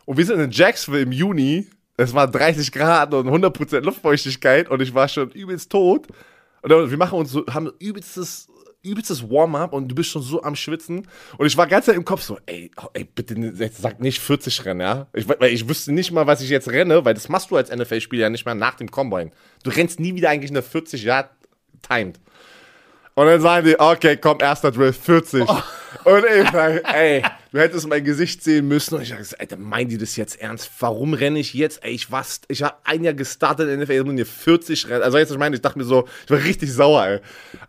Und wir sind in Jacksonville im Juni, es war 30 Grad und 100% Luftfeuchtigkeit und ich war schon übelst tot. Und wir machen uns so, haben übelstes, übelstes Warm-up und du bist schon so am Schwitzen. Und ich war ganz im Kopf so, ey, oh, ey, bitte jetzt sag nicht 40 rennen, ja? Ich, weil ich wüsste nicht mal, was ich jetzt renne, weil das machst du als NFL-Spieler ja nicht mal nach dem Combine. Du rennst nie wieder eigentlich eine 40 Yard timed. Und dann sagen die, okay, komm, erster Drill, 40. Und ich sag, ey, du hättest mein Gesicht sehen müssen. Und ich sag, Alter, meinen die das jetzt ernst? Warum renne ich jetzt? Ey, ich was, ich habe ein Jahr gestartet in der NFL, jetzt muss ich 40 rennen. Also jetzt, ich meine, ich dachte mir so, ich war richtig sauer, ey.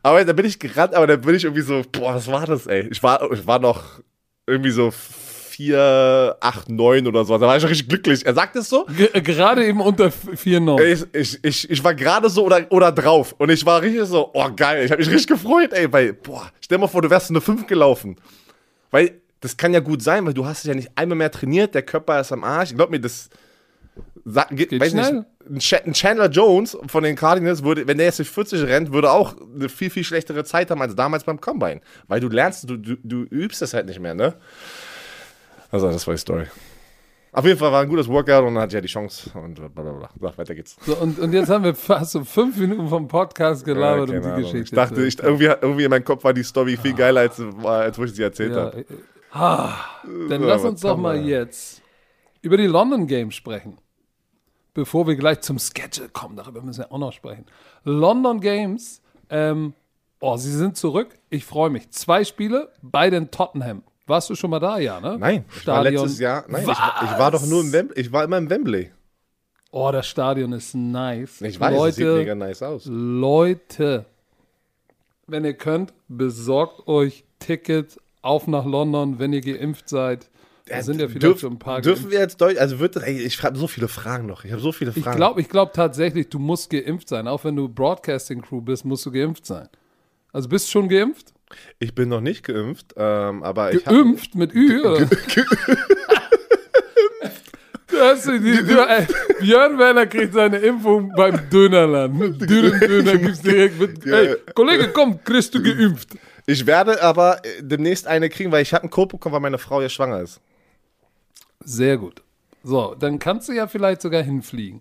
Aber da bin ich gerannt, aber da bin ich irgendwie so, boah, was war das, ey? Ich war, ich war noch irgendwie so 4, 8, 9 oder so. Da war ich schon richtig glücklich. Er sagt es so. Ge äh, gerade eben unter 4,9. Ich, ich, ich, ich war gerade so oder, oder drauf und ich war richtig so, oh geil, ich habe mich richtig gefreut, ey, weil, boah, stell mal vor, du wärst eine 5 gelaufen. Weil das kann ja gut sein, weil du hast ja nicht einmal mehr trainiert, der Körper ist am Arsch. Ich glaub mir, das sag, geht, weiß schnell. nicht, ein Ch- ein Chandler Jones von den Cardinals würde, wenn der jetzt durch 40 rennt, würde auch eine viel, viel schlechtere Zeit haben als damals beim Combine. Weil du lernst, du, du, du übst das halt nicht mehr, ne? Also, das war die Story. Auf jeden Fall war ein gutes Workout und dann hatte ich ja die Chance und blablabla. So, weiter geht's. So, und, und jetzt haben wir fast so fünf Minuten vom Podcast gelabert Ja, um die Ahnung. Geschichte. Ich dachte, ich, irgendwie, irgendwie in meinem Kopf war die Story viel geiler, als, als wo ich sie erzählt ja, habe. Ah, dann lass uns doch mal jetzt über die London Games sprechen. Bevor wir gleich zum Schedule kommen, darüber müssen wir auch noch sprechen. London Games, ähm, oh, sie sind zurück. Ich freue mich. Zwei Spiele, beide in Tottenham. Warst du schon mal da, ja, ne? Nein, ich war letztes Jahr. Nein, ich, war- ich war doch nur im Wembley. Ich war immer im Wembley. Oh, das Stadion ist nice. Ich weiß, es sieht Leute, mega nice aus. Leute, wenn ihr könnt, besorgt euch Tickets auf nach London, wenn ihr geimpft seid. Da sind ja vielleicht Dürf- schon ein paar Dürfen geimpft. wir jetzt Deutsch, also wird, ey, ich habe so viele Fragen noch. Ich habe so viele Ich Fragen. glaube ich glaub tatsächlich, du musst geimpft sein. Auch wenn du Broadcasting-Crew bist, musst du geimpft sein. Also bist du schon geimpft? ich bin noch nicht geimpft, ähm, aber ich habe. Geimpft mit Ü, oder? Das ist die, die, äh, Björn Werner kriegt seine Impfung beim Dönerland. Mit Dürren Döner gibt's direkt mit. Ey, Kollege, komm, kriegst du geimpft. Ich werde aber äh, demnächst eine kriegen, weil ich habe einen Code bekommen, weil meine Frau ja schwanger ist. Sehr gut. So, dann kannst du ja vielleicht sogar hinfliegen.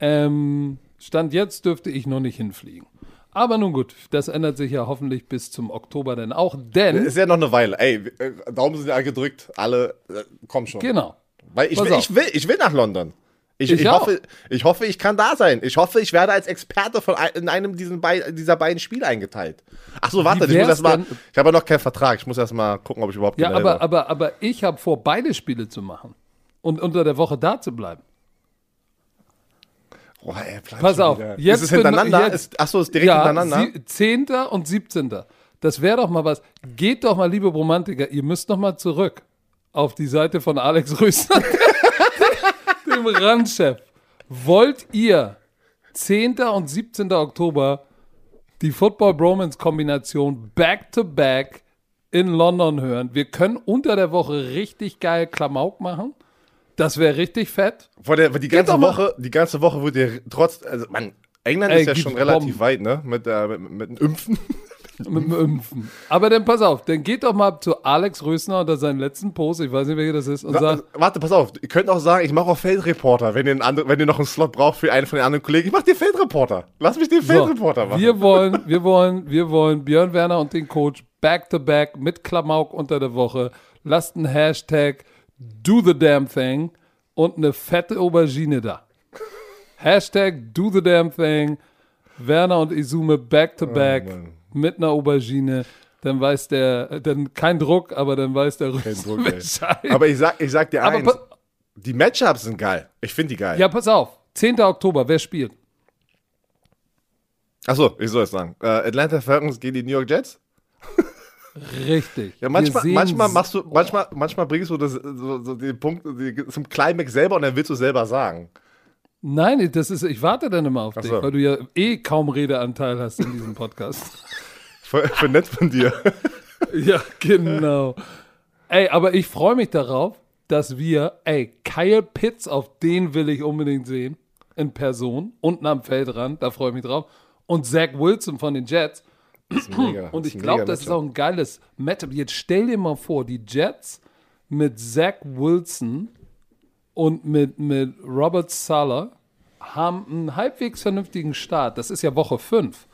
Ähm, Stand jetzt dürfte ich noch nicht hinfliegen. Aber nun gut, das ändert sich ja hoffentlich bis zum Oktober dann auch, denn, Ist ja noch eine Weile. Ey, äh, Daumen sind ja gedrückt, alle, äh, komm schon. genau, Weil ich will, ich will, ich will nach London. Ich, Ich ich, hoffe, ich hoffe, ich kann da sein. Ich hoffe, ich werde als Experte von ein, in einem diesen bei, dieser beiden Spiele eingeteilt. Ach so, warte, ich muss erst mal. Ich habe ja noch keinen Vertrag. Ich muss erst mal gucken, ob ich überhaupt ja, gemeldet aber, aber, aber ich habe vor, beide Spiele zu machen und unter der Woche da zu bleiben. Oh, ey, Pass auf, wieder. jetzt ist es hintereinander? jetzt- ist, ach so, ist direkt ja, hintereinander? sie- 10. und 17. Das wäre doch mal was. Geht doch mal, liebe Romantiker, ihr müsst noch mal zurück auf die Seite von Alex Röster, dem Randchef. Wollt ihr 10. und 17. Oktober die Football Bromance Kombination back to back in London hören? Wir können unter der Woche richtig geil Klamauk machen. Das wäre richtig fett. Vor der, die ganze. Woche, die ganze Woche wird dir trotz, also man, England Ey, ist ja schon relativ Bomben. weit, ne? Mit, äh, mit, mit dem Impfen. Mit dem Impfen. Aber dann pass auf, dann geht doch mal zu Alex Rösner unter seinen letzten Post, ich weiß nicht, welcher das ist, und sagt, Warte, pass auf. Ihr könnt auch sagen, ich mache auch Feldreporter, wenn ihr, andere, wenn ihr noch einen Slot braucht für einen von den anderen Kollegen. Ich mach den Feldreporter. Lass mich den so, Feldreporter machen. wir wollen, wir wollen, wir wollen Björn Werner und den Coach back to back mit Klamauk unter der Woche. Lasst einen Hashtag do the damn thing und eine fette Aubergine da. Hashtag do the damn thing. Werner und Izume back to back Mann. Mit einer Aubergine. Dann weiß der, dann kein Druck, aber dann weiß der Rüster Druck, ey. Bescheid. Aber ich sag, ich sag dir Aber eins. Die Matchups sind geil. Ich finde die geil. ja, pass auf. 10. Oktober, wer spielt? Achso, ich soll es sagen. Äh, Atlanta Falcons gegen die New York Jets? Richtig. Ja, manchmal, manchmal machst du, manchmal, manchmal bringst du das, so, so den Punkt die, zum Climax selber und dann willst du selber sagen. Nein, das ist, ich warte dann immer auf Ach dich, so. weil du ja eh kaum Redeanteil hast in diesem Podcast. Voll, voll nett von dir. ja, genau. Ey, aber ich freue mich darauf, dass wir, ey, Kyle Pitts, auf den will ich unbedingt sehen, in Person, unten am Feldrand, da freue ich mich drauf. Und Zach Wilson von den Jets. Das ist mega. Und ich glaube, das ist auch ein geiles Matchup. Jetzt stell dir mal vor, die Jets mit Zach Wilson und mit, mit Robert Sala haben einen halbwegs vernünftigen Start. Das ist ja Woche 5.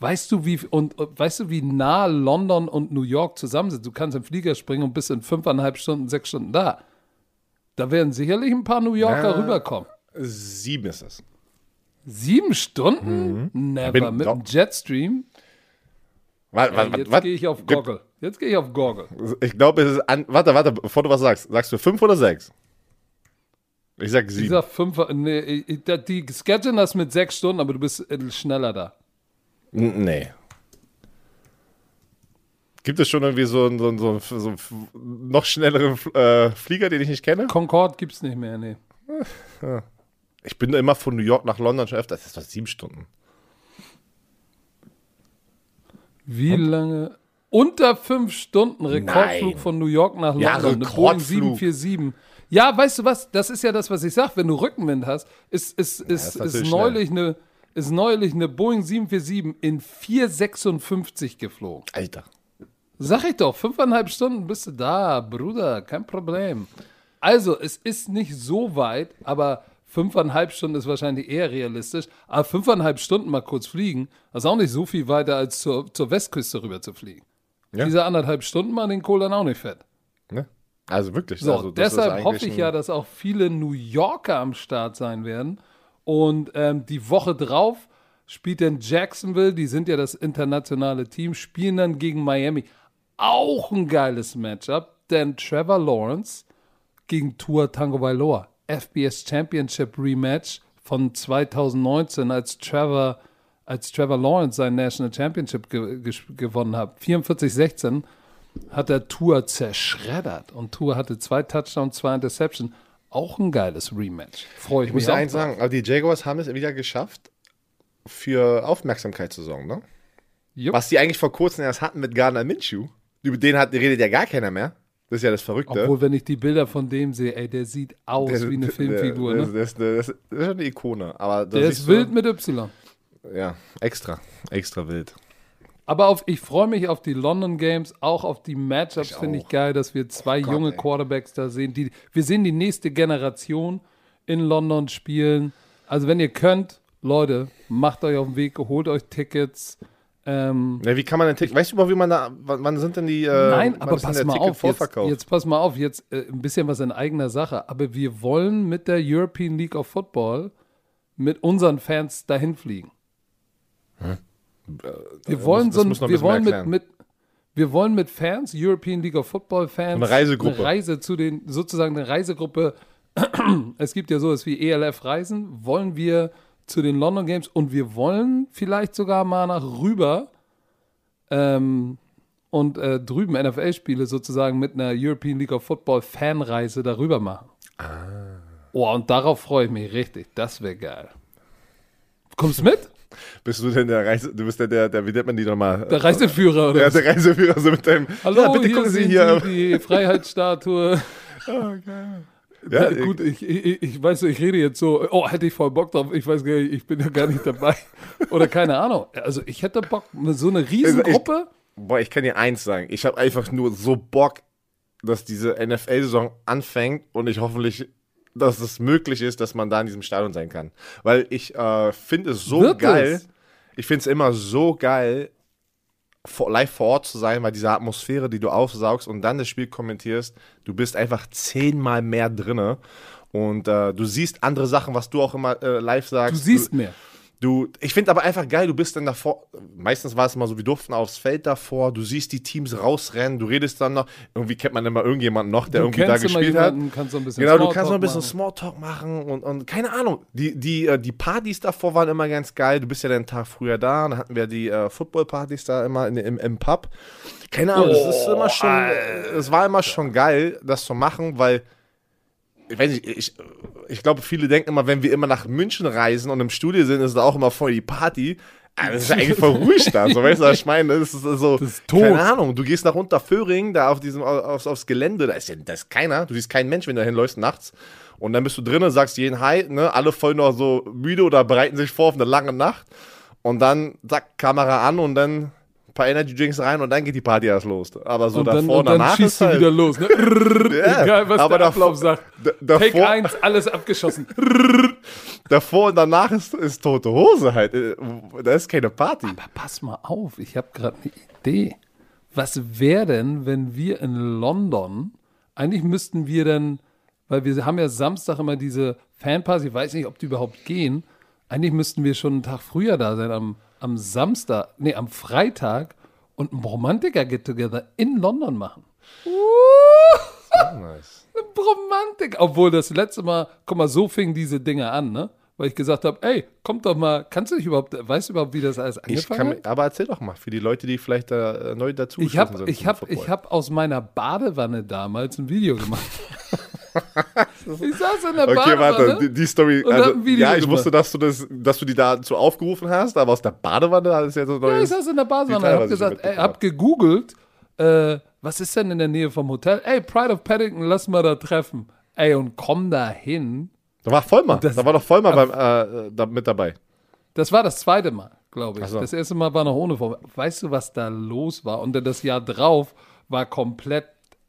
Weißt du, wie, und, weißt du, wie nah London und New York zusammen sind? Du kannst im Flieger springen und bist in fünfeinhalb Stunden, sechs Stunden da. Da werden sicherlich ein paar New Yorker Ja. rüberkommen. Sieben ist es. Sieben Stunden? Never. Bin- Mit dem Jetstream? Warte, Ja, warte, jetzt gehe ich auf Goggle. Jetzt gehe ich auf Goggle. Ich glaube, es ist an. Warte, warte, bevor du was sagst. Sagst du fünf oder sechs? Ich sag sieben. Dieser Fünfer, nee, die schedulen das mit sechs Stunden, aber du bist äh, schneller da. Nee. Gibt es schon irgendwie so einen, so einen, so einen, so einen noch schnelleren äh, Flieger, den ich nicht kenne? Concorde gibt's nicht mehr, nee. Ich bin immer von New York nach London schon öfter. Das ist doch sieben Stunden. Wie lange? Unter fünf Stunden Rekordflug Nein. von New York nach London. Ja, Eine Boeing Rekordflug. 747. Ja, weißt du was? Das ist ja das, was ich sag. Wenn du Rückenwind hast, ist, ist, ist, ist ist, natürlich neulich eine, ist neulich eine Boeing 747 in 456 geflogen. Alter. Sag ich doch, fünfeinhalb Stunden bist du da, Bruder, kein Problem. Also, es ist nicht so weit, aber fünfeinhalb Stunden ist wahrscheinlich eher realistisch. Aber fünfeinhalb Stunden mal kurz fliegen, das ist auch nicht so viel weiter, als zur, zur Westküste rüber zu fliegen. Ja. Diese anderthalb Stunden machen den Kohl dann auch nicht fett. Also wirklich. So, also, deshalb hoffe ich ja, dass auch viele New Yorker am Start sein werden. Und ähm, die Woche drauf spielt dann Jacksonville, die sind ja das internationale Team, spielen dann gegen Miami. Auch ein geiles Matchup, denn Trevor Lawrence gegen Tua Tagovailoa. FBS Championship Rematch von 2019, als Trevor, als Trevor Lawrence sein National Championship ge gewonnen hat. 44-16 hat er Tour zerschreddert. Und Tour hatte zwei Touchdowns, zwei Interceptions. Auch ein geiles Rematch. Freue ich Ich muss mich ja auch eins sagen, aber die Jaguars haben es wieder geschafft, für Aufmerksamkeit zu sorgen, ne? Jupp. Was die eigentlich vor kurzem erst hatten mit Gardner Minshew. Über den hat, redet ja gar keiner mehr. Das ist ja das Verrückte. Obwohl, wenn ich die Bilder von dem sehe, ey, der sieht aus Der- wie eine der- Filmfigur. Der, ne? der, ist, schon eine Ikone. Aber Der ist wild mit Y. Ja, extra. Extra wild. Aber auf, ich freue mich auf die London Games, auch auf die Matchups finde ich geil, dass wir zwei Gott, junge ey. Quarterbacks da sehen. Die, wir sehen die nächste Generation in London spielen. Also wenn ihr könnt, Leute, macht euch auf den Weg, holt euch Tickets. Ähm, Ja, wie kann man denn Ticket? Weißt du überhaupt, wie man da. Wann, sind denn die. Äh, Nein, aber pass mal auf, jetzt, jetzt pass mal auf, jetzt äh, ein bisschen was in eigener Sache. Aber wir wollen mit der European League of Football mit unseren Fans dahin fliegen. Wir wollen das so ein, wir wollen mit, mit wir wollen mit Fans, European League of Football Fans, Eine Reisegruppe. eine Reise zu den, sozusagen eine Reisegruppe. es gibt ja sowas wie ELF Reisen, wollen wir zu den London Games und wir wollen vielleicht sogar mal nach rüber ähm, und äh, drüben NFL-Spiele sozusagen mit einer European League of Football Fanreise darüber machen. Ah. Oh, und darauf freue ich mich richtig. Das wäre geil. Kommst du mit? Bist du denn der Reise. Du bist der, der, der wie nennt man die nochmal? Der Reiseführer oder Ja, der Reiseführer, so mit deinem. Hallo, ja, bitte hier gucken Sie hier. Die Freiheitsstatue. Ja, gut, ich, ich, ich weiß, ich rede jetzt so, oh, hätte ich voll Bock drauf, ich weiß gar nicht, ich bin ja gar nicht dabei. Oder keine Ahnung. Also ich hätte Bock, so eine Riesengruppe. Ich, boah, ich kann dir eins sagen, ich habe einfach nur so Bock, dass diese NFL-Saison anfängt und ich hoffentlich, dass es möglich ist, dass man da in diesem Stadion sein kann. Weil ich äh, finde es so Wird geil, ich finde es immer so geil, live vor Ort zu sein, weil diese Atmosphäre, die du aufsaugst und dann das Spiel kommentierst, du bist einfach zehnmal mehr drinne und äh, du siehst andere Sachen, was du auch immer äh, live sagst. Du siehst mehr. Du, ich finde aber einfach geil, du bist dann davor, meistens war es immer so, wir durften aufs Feld davor, du siehst die Teams rausrennen, du redest dann noch, irgendwie kennt man immer irgendjemanden noch, der Du irgendwie da gespielt hat. kannst so ein bisschen Genau, du Smalltalk kannst noch ein bisschen machen. Smalltalk machen und, und keine Ahnung. Die, die, äh, die Partys davor waren immer ganz geil. Du bist ja den Tag früher da und dann hatten wir die äh, Football-Partys da immer in, im, im Pub. Keine Ahnung, es ist immer schon, es war immer schon geil, das zu machen, weil ich weiß nicht, ich, ich glaube, viele denken immer, wenn wir immer nach München reisen und im Studio sind, ist da auch immer voll die Party. Ah, Das ist eigentlich voll ruhig da, so weißt du, was ich meine? Das ist so, Das ist tot. keine Ahnung, du gehst nach Unterföhring, da auf diesem, aufs, aufs Gelände, da ist ja da ist keiner, du siehst keinen Mensch, wenn du da hinläufst nachts. Und dann bist du drinnen, sagst jeden Hi, ne, alle voll noch so müde oder bereiten sich vor auf eine lange Nacht. Und dann, zack, Kamera an und dann paar Energy Drinks rein und dann geht die Party erst los. Aber so Und davor dann, und dann danach schießt ist du halt, wieder los. Ne? Ja, Egal, was aber der Ablauf sagt. Take davor- 1, alles abgeschossen. davor und danach ist, ist tote Hose halt. Äh, Da ist keine Party. Aber pass mal auf, ich habe gerade eine Idee. Was wäre denn, wenn wir in London, eigentlich müssten wir dann, weil wir haben ja Samstag immer diese Fanpass, ich weiß nicht, ob die überhaupt gehen, eigentlich müssten wir schon einen Tag früher da sein, am, am Samstag, nee, am Freitag und ein Romantiker-Get-Together in London machen. Nice. Romantik. Obwohl das letzte Mal, guck mal, so fingen diese Dinge an, ne? Weil ich gesagt habe, ey, komm doch mal, kannst du dich überhaupt, weißt du überhaupt, wie das alles Ich angefangen kann, hat? aber erzähl doch mal, für die Leute, die vielleicht da äh, neu dazu Ich habe ich hab, ich hab aus meiner Badewanne damals ein Video gemacht. ich saß in der Okay, Badewanne. warte, die, die Story. Also, ja, ich wusste, dass du, das, dass du die dazu aufgerufen hast, aber aus der Badewanne hat es ja so Ja, neues. ich saß in der Badewanne und hab gesagt, ey, hab gegoogelt, äh, was ist denn in der Nähe vom Hotel? Ey, Pride of Paddington, lass mal da treffen. Ey, und komm da hin. Da war Vollmer. Da war doch Vollmer beim, äh, da, mit dabei. Das war das zweite Mal, glaube ich. So. Das erste Mal war noch ohne Vorwahl. Weißt du, was da los war? Und dann das Jahr drauf war komplett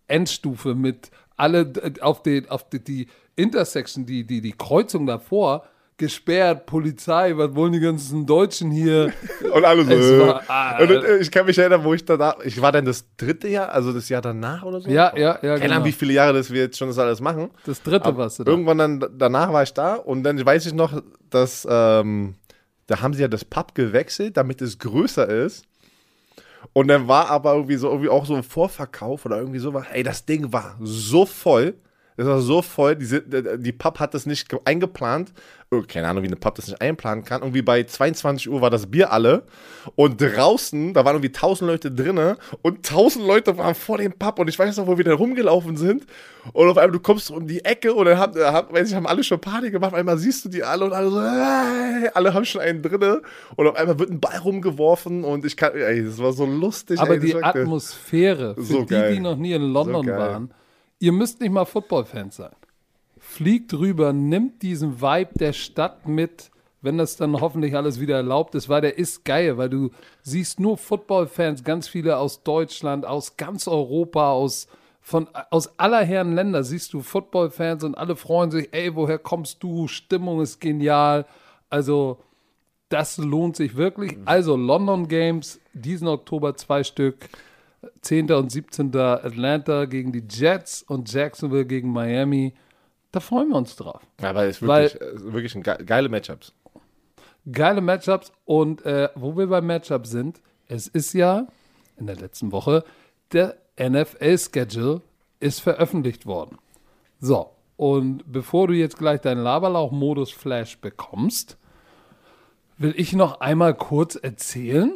Endstufe mit alle äh, auf, den, auf die, die Intersection, die, die, die Kreuzung davor, gesperrt, Polizei, was wollen die ganzen Deutschen hier? Und alle so. Es äh. war- ah, und, äh, ich kann mich erinnern, wo ich danach. Ich war dann das dritte Jahr, also das Jahr danach oder so. Ja, ja, ja, Keine genau. Ahnung, wie viele Jahre das wir jetzt schon das alles machen. Das dritte warst du da. Irgendwann dann danach war ich da und dann weiß ich noch, dass ähm, da haben sie ja das Pub gewechselt, damit es größer ist. Und dann war aber irgendwie so irgendwie auch so ein Vorverkauf oder irgendwie sowas. Ey, das Ding war so voll. Das war so voll. Die, sind- die Pub hat das nicht ge- eingeplant. Oh, keine Ahnung, wie eine Pub das nicht einplanen kann. Irgendwie bei 22 Uhr war das Bier alle. Und draußen, da waren irgendwie 1000 Leute drinnen und 1000 Leute waren vor dem Pub. Und ich weiß noch, wo wir da rumgelaufen sind. Und auf einmal, du kommst um die Ecke und dann haben, haben, weiß ich, haben alle schon Party gemacht. Auf einmal siehst du die alle und alle so, äh, alle haben schon einen drinne. Und auf einmal wird ein Ball rumgeworfen und ich kann, ey, das war so lustig. Aber ey, die. Atmosphäre, für So die, geil. die noch nie in London geil. waren, ihr müsst nicht mal Football-Fans sein. Fliegt rüber, nimmt diesen Vibe der Stadt mit, wenn das dann hoffentlich alles wieder erlaubt ist, weil der ist geil, weil du siehst nur Football-Fans, ganz viele aus Deutschland, aus ganz Europa, aus, von, aus aller Herren Länder siehst du Football-Fans und alle freuen sich, ey, woher kommst du? Stimmung ist genial. Also, das lohnt sich wirklich. Also London Games, diesen Oktober zwei Stück. 10. und 17. Atlanta gegen die Jets und Jacksonville gegen Miami. Da freuen wir uns drauf. Aber es ist Weil- wirklich, es ist wirklich ein ge geile Matchups. Geile Matchups und äh, wo wir beim Matchup sind, es ist ja in der letzten Woche der NFL-Schedule ist veröffentlicht worden. So, und bevor du jetzt gleich deinen Laberlauch-Modus-Flash bekommst, will ich noch einmal kurz erzählen,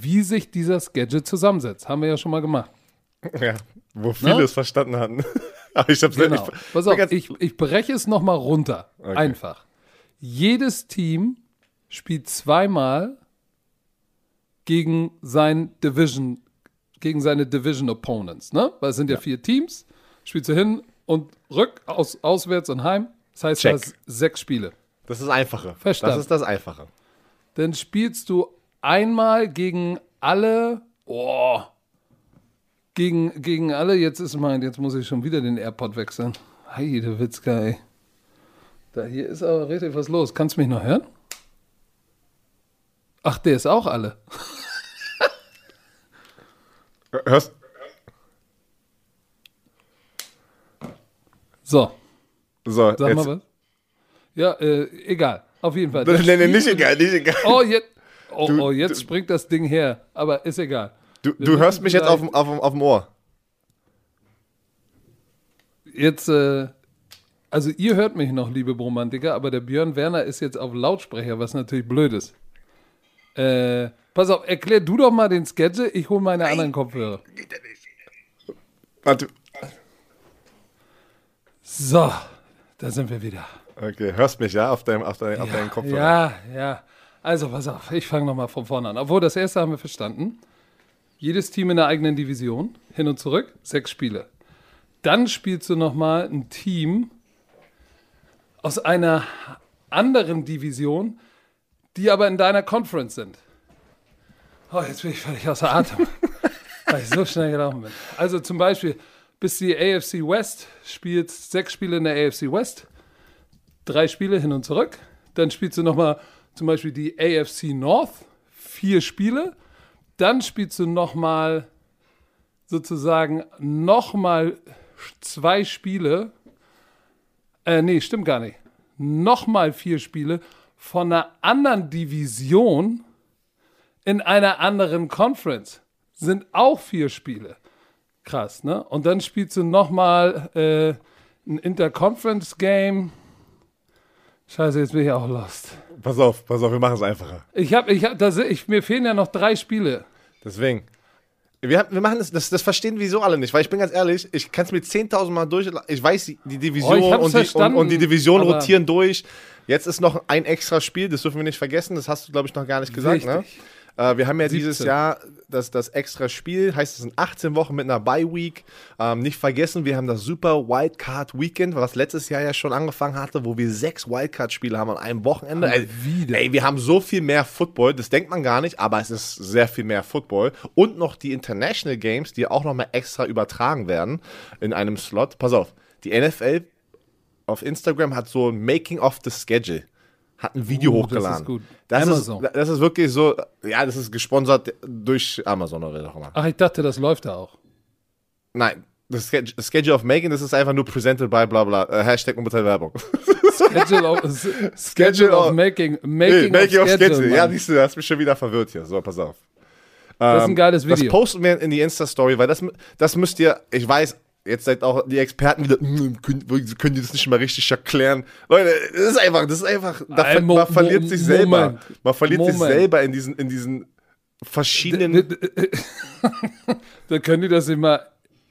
wie sich dieser Schedule zusammensetzt. Haben wir ja schon mal gemacht. Ja, wo viele Ne? es verstanden hatten. Aber ich hab's Genau. ich, Pass auf, ich, ich breche es nochmal runter. Einfach. Jedes Team spielt zweimal gegen sein Division, gegen seine Division Opponents, ne? Weil es sind ja, vier Teams. Spielst du hin, und rück, aus, auswärts und heim. Das heißt, Check. du hast sechs Spiele. Das ist einfache. Verstanden. Das ist das Einfache. Dann spielst du einmal gegen alle. Oh, gegen, gegen alle. Jetzt ist mein, jetzt muss ich schon wieder den AirPod wechseln. Heide Witzka, ey. Da hier ist aber richtig was los. Kannst du mich noch hören? Ach, der ist auch alle. Hörst So, So, sag jetzt. mal was. Ja, äh, egal. Auf jeden Fall. Nee, nee, nee, nicht egal, nicht egal. Oh, jetzt, oh, Du- oh, jetzt du- springt das Ding her. Aber ist egal. Du, du hörst mich jetzt auf, dem- auf, dem- auf dem Ohr. Jetzt, äh, also ihr hört mich noch, liebe Bromantiker, aber der Björn Werner ist jetzt auf Lautsprecher, was natürlich blöd ist. Äh, pass auf, erklär du doch mal den Schedule, ich hole meine anderen Kopfhörer. Warte. So, da sind wir wieder. Okay, hörst mich, ja, auf deinem, auf deinem, auf deinem Kopfhörer. Ja, ja. Also pass auf, ich fange nochmal von vorne an. Obwohl, das erste haben wir verstanden. Jedes Team in der eigenen Division, hin und zurück, sechs Spiele. Dann spielst du nochmal ein Team aus einer anderen Division, die aber in deiner Conference sind. Oh, jetzt bin ich völlig außer Atem, weil ich so schnell gelaufen bin. Also zum Beispiel, bis die AFC West spielt sechs Spiele in der AFC West, drei Spiele hin und zurück. Dann spielst du nochmal zum Beispiel die AFC North, vier Spiele. Dann spielst du nochmal sozusagen nochmal zwei Spiele. Äh, nee, stimmt gar nicht. Nochmal vier Spiele von einer anderen Division in einer anderen Conference. Sind auch vier Spiele. Krass, ne? Und dann spielst du nochmal äh, ein Interconference-Game. Scheiße, jetzt bin ich auch lost. Pass auf, pass auf, wir machen es einfacher. Ich habe, ich hab, da sind- ich, mir fehlen ja noch drei Spiele. Deswegen. Wir, haben- wir machen das, das, das verstehen wieso alle nicht, weil ich bin ganz ehrlich, ich kann es mir 10.000 Mal durch, ich weiß, die, Division Oh, und, die, und, und die Division rotieren durch. Jetzt ist noch ein extra Spiel, das dürfen wir nicht vergessen, das hast du, glaube ich, noch gar nicht gesagt. Ne? Äh, wir haben ja dieses 17. Jahr das, das extra Spiel, heißt es sind 18 Wochen mit einer Bye-Week. Ähm, nicht vergessen, wir haben das Super Wildcard-Weekend, was letztes Jahr ja schon angefangen hatte, wo wir sechs Wildcard-Spiele haben an einem Wochenende. Ey, ey, wir haben so viel mehr Football, das denkt man gar nicht, aber es ist sehr viel mehr Football. Und noch die International Games, die auch nochmal extra übertragen werden in einem Slot. Pass auf, die NFL auf Instagram hat so ein Making of the Schedule. Hat ein Video Uh, das hochgeladen. ist gut. Das Amazon. Ist, das ist wirklich so, ja, das ist gesponsert durch Amazon oder wer auch immer. Ach, ich dachte, das läuft da auch. Nein, das Sched- Schedule of Making, das ist einfach nur presented by bla bla, äh, Hashtag unbezahlte Werbung. Schedule of, schedule of making, making, Nee, Making of of schedule. Schedule. Ja, siehst du, das hast mich schon wieder verwirrt hier. So, pass auf. das ist ein geiles Das Video. posten wir in die Insta-Story, weil das, das müsst ihr, ich weiß, jetzt seid auch die Experten wieder, "Hm, können, können die das nicht mal richtig erklären? Leute, das ist einfach, das ist einfach, da, man verliert sich selber. Moment. Man verliert sich Moment. selber in diesen, in diesen verschiedenen. da können die das immer.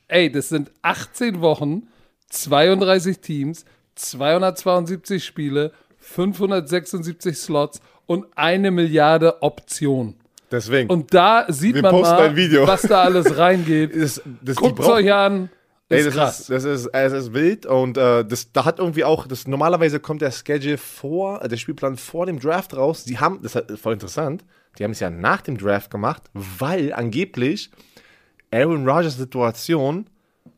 Ey, das sind 18 Wochen, 32 Teams, 272 Spiele, 576 Slots und eine Milliarde Optionen. Deswegen. Und da sieht Wir man mal, was da alles reingeht. das, das, Guckt euch an. Ey, das krass. ist, das ist, es ist wild und äh, das, da hat irgendwie auch, das, normalerweise kommt der Schedule vor, äh, der Spielplan vor dem Draft raus. Die haben, das ist voll interessant, die haben es ja nach dem Draft gemacht, weil angeblich Aaron Rodgers Situation,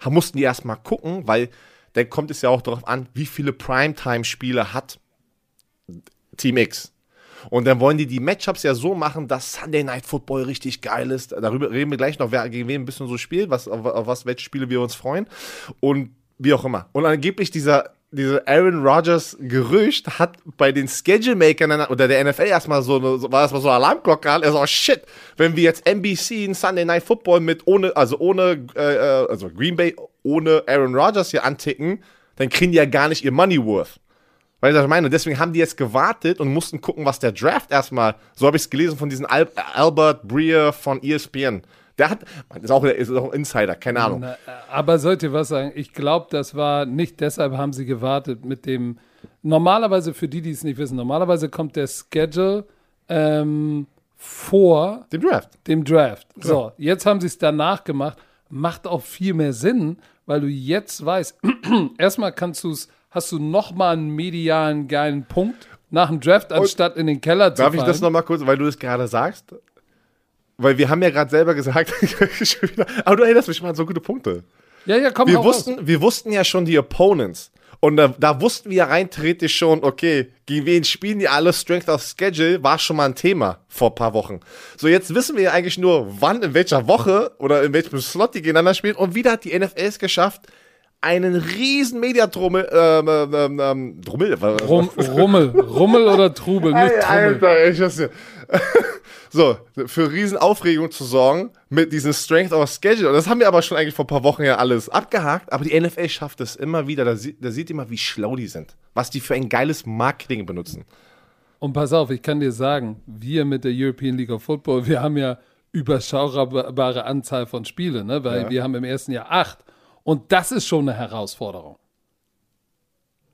mussten die erstmal gucken, weil dann kommt es ja auch darauf an, wie viele Primetime-Spiele hat Team X. Und dann wollen die die Matchups ja so machen, dass Sunday Night Football richtig geil ist. Darüber reden wir gleich noch, wer gegen wen ein bisschen so spielt, was, auf, was, welche Spiele wir uns freuen. Und wie auch immer. Und angeblich dieser, diese Aaron Rodgers Gerücht hat bei den Schedule-Makern oder der NFL erstmal so, eine, war erstmal so Alarmglocke an. Er so, oh shit, wenn wir jetzt NBC in Sunday Night Football mit ohne, also ohne, äh, äh, also Green Bay ohne Aaron Rodgers hier anticken, dann kriegen die ja gar nicht ihr Money worth. Weil ich meine, deswegen haben die jetzt gewartet und mussten gucken, was der Draft erstmal, so habe ich es gelesen von diesem Al Albert Breer von ESPN. Der hat, ist auch, ist auch ein Insider, keine Ahnung. Aber sollt ihr was sagen? Ich glaube, das war nicht deshalb haben sie gewartet mit dem. Normalerweise, für die, die es nicht wissen, normalerweise kommt der Schedule ähm, vor Den Draft. dem Draft. So, jetzt haben sie es danach gemacht. Macht auch viel mehr Sinn, weil du jetzt weißt, erstmal kannst du es, hast du nochmal einen medialen geilen Punkt nach dem Draft, anstatt in den Keller zu Darf ich fallen. das nochmal kurz, weil du es gerade sagst? Weil wir haben ja gerade selber gesagt, aber du erinnerst mich mal an so gute Punkte. ja, ja, komm Wir hau raus. wussten, wir wussten ja schon die Opponents. Und da, da wussten wir ja rein theoretisch schon, okay, gegen wen spielen die alle Strength of Schedule, war schon mal ein Thema vor ein paar Wochen. So, jetzt wissen wir ja eigentlich nur, wann, in welcher Woche oder in welchem Slot die gegeneinander spielen. Und wieder hat die NFL es geschafft, einen riesen Mediatrummel, ähm, ähm, ähm, ähm, Drummel, Rum, Rummel, Rummel oder Trubel, nicht Trummel. Alter, ich weiß ja. So, für Riesenaufregung zu sorgen mit diesem Strength of Schedule. Und das haben wir aber schon eigentlich vor ein paar Wochen ja alles abgehakt. Aber die NFL schafft es immer wieder. Da, sie- da sieht ihr mal, wie schlau die sind. Was die für ein geiles Marketing benutzen. Und pass auf, ich kann dir sagen, wir mit der European League of Football, wir haben ja überschaubare Anzahl von Spielen, ne? weil Ja. wir haben im ersten Jahr acht. Und das ist schon eine Herausforderung.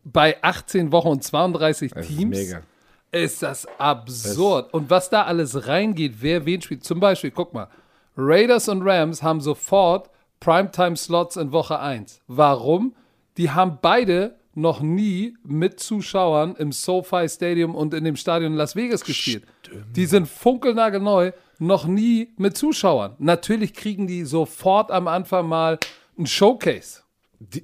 Bei 18 Wochen und 32 Das ist Teams mega. ist das absurd. und was da alles reingeht, wer wen spielt. Zum Beispiel, guck mal, Raiders und Rams haben sofort Primetime-Slots in Woche 1. Warum? Die haben beide noch nie mit Zuschauern im SoFi Stadium und in dem Stadion in Las Vegas gespielt. Die sind funkelnagelneu, noch nie mit Zuschauern. Natürlich kriegen die sofort am Anfang mal ein Showcase.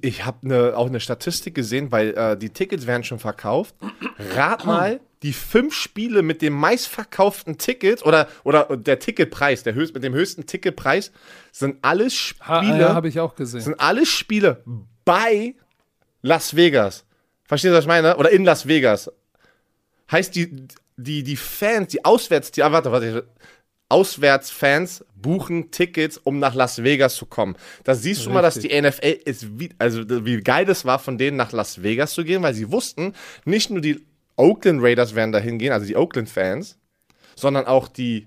Ich habe ne, auch eine Statistik gesehen, weil äh, die Tickets werden schon verkauft. Rat mal, die fünf Spiele mit dem meistverkauften Ticket oder, oder der Ticketpreis, der höchst, mit dem höchsten Ticketpreis, sind alles Ha, Spiele. ja, habe ich auch gesehen. sind alle Spiele bei Las Vegas. Verstehst du, was ich meine? Oder in Las Vegas. Heißt, die, die, die Fans, die Auswärts, die, ah, warte, warte, Auswärtsfans buchen Tickets, um nach Las Vegas zu kommen. Da siehst du mal, dass die NFL ist, wie, also wie geil das war, von denen nach Las Vegas zu gehen, weil sie wussten, nicht nur die Oakland Raiders werden dahin gehen, also die Oakland-Fans, sondern auch die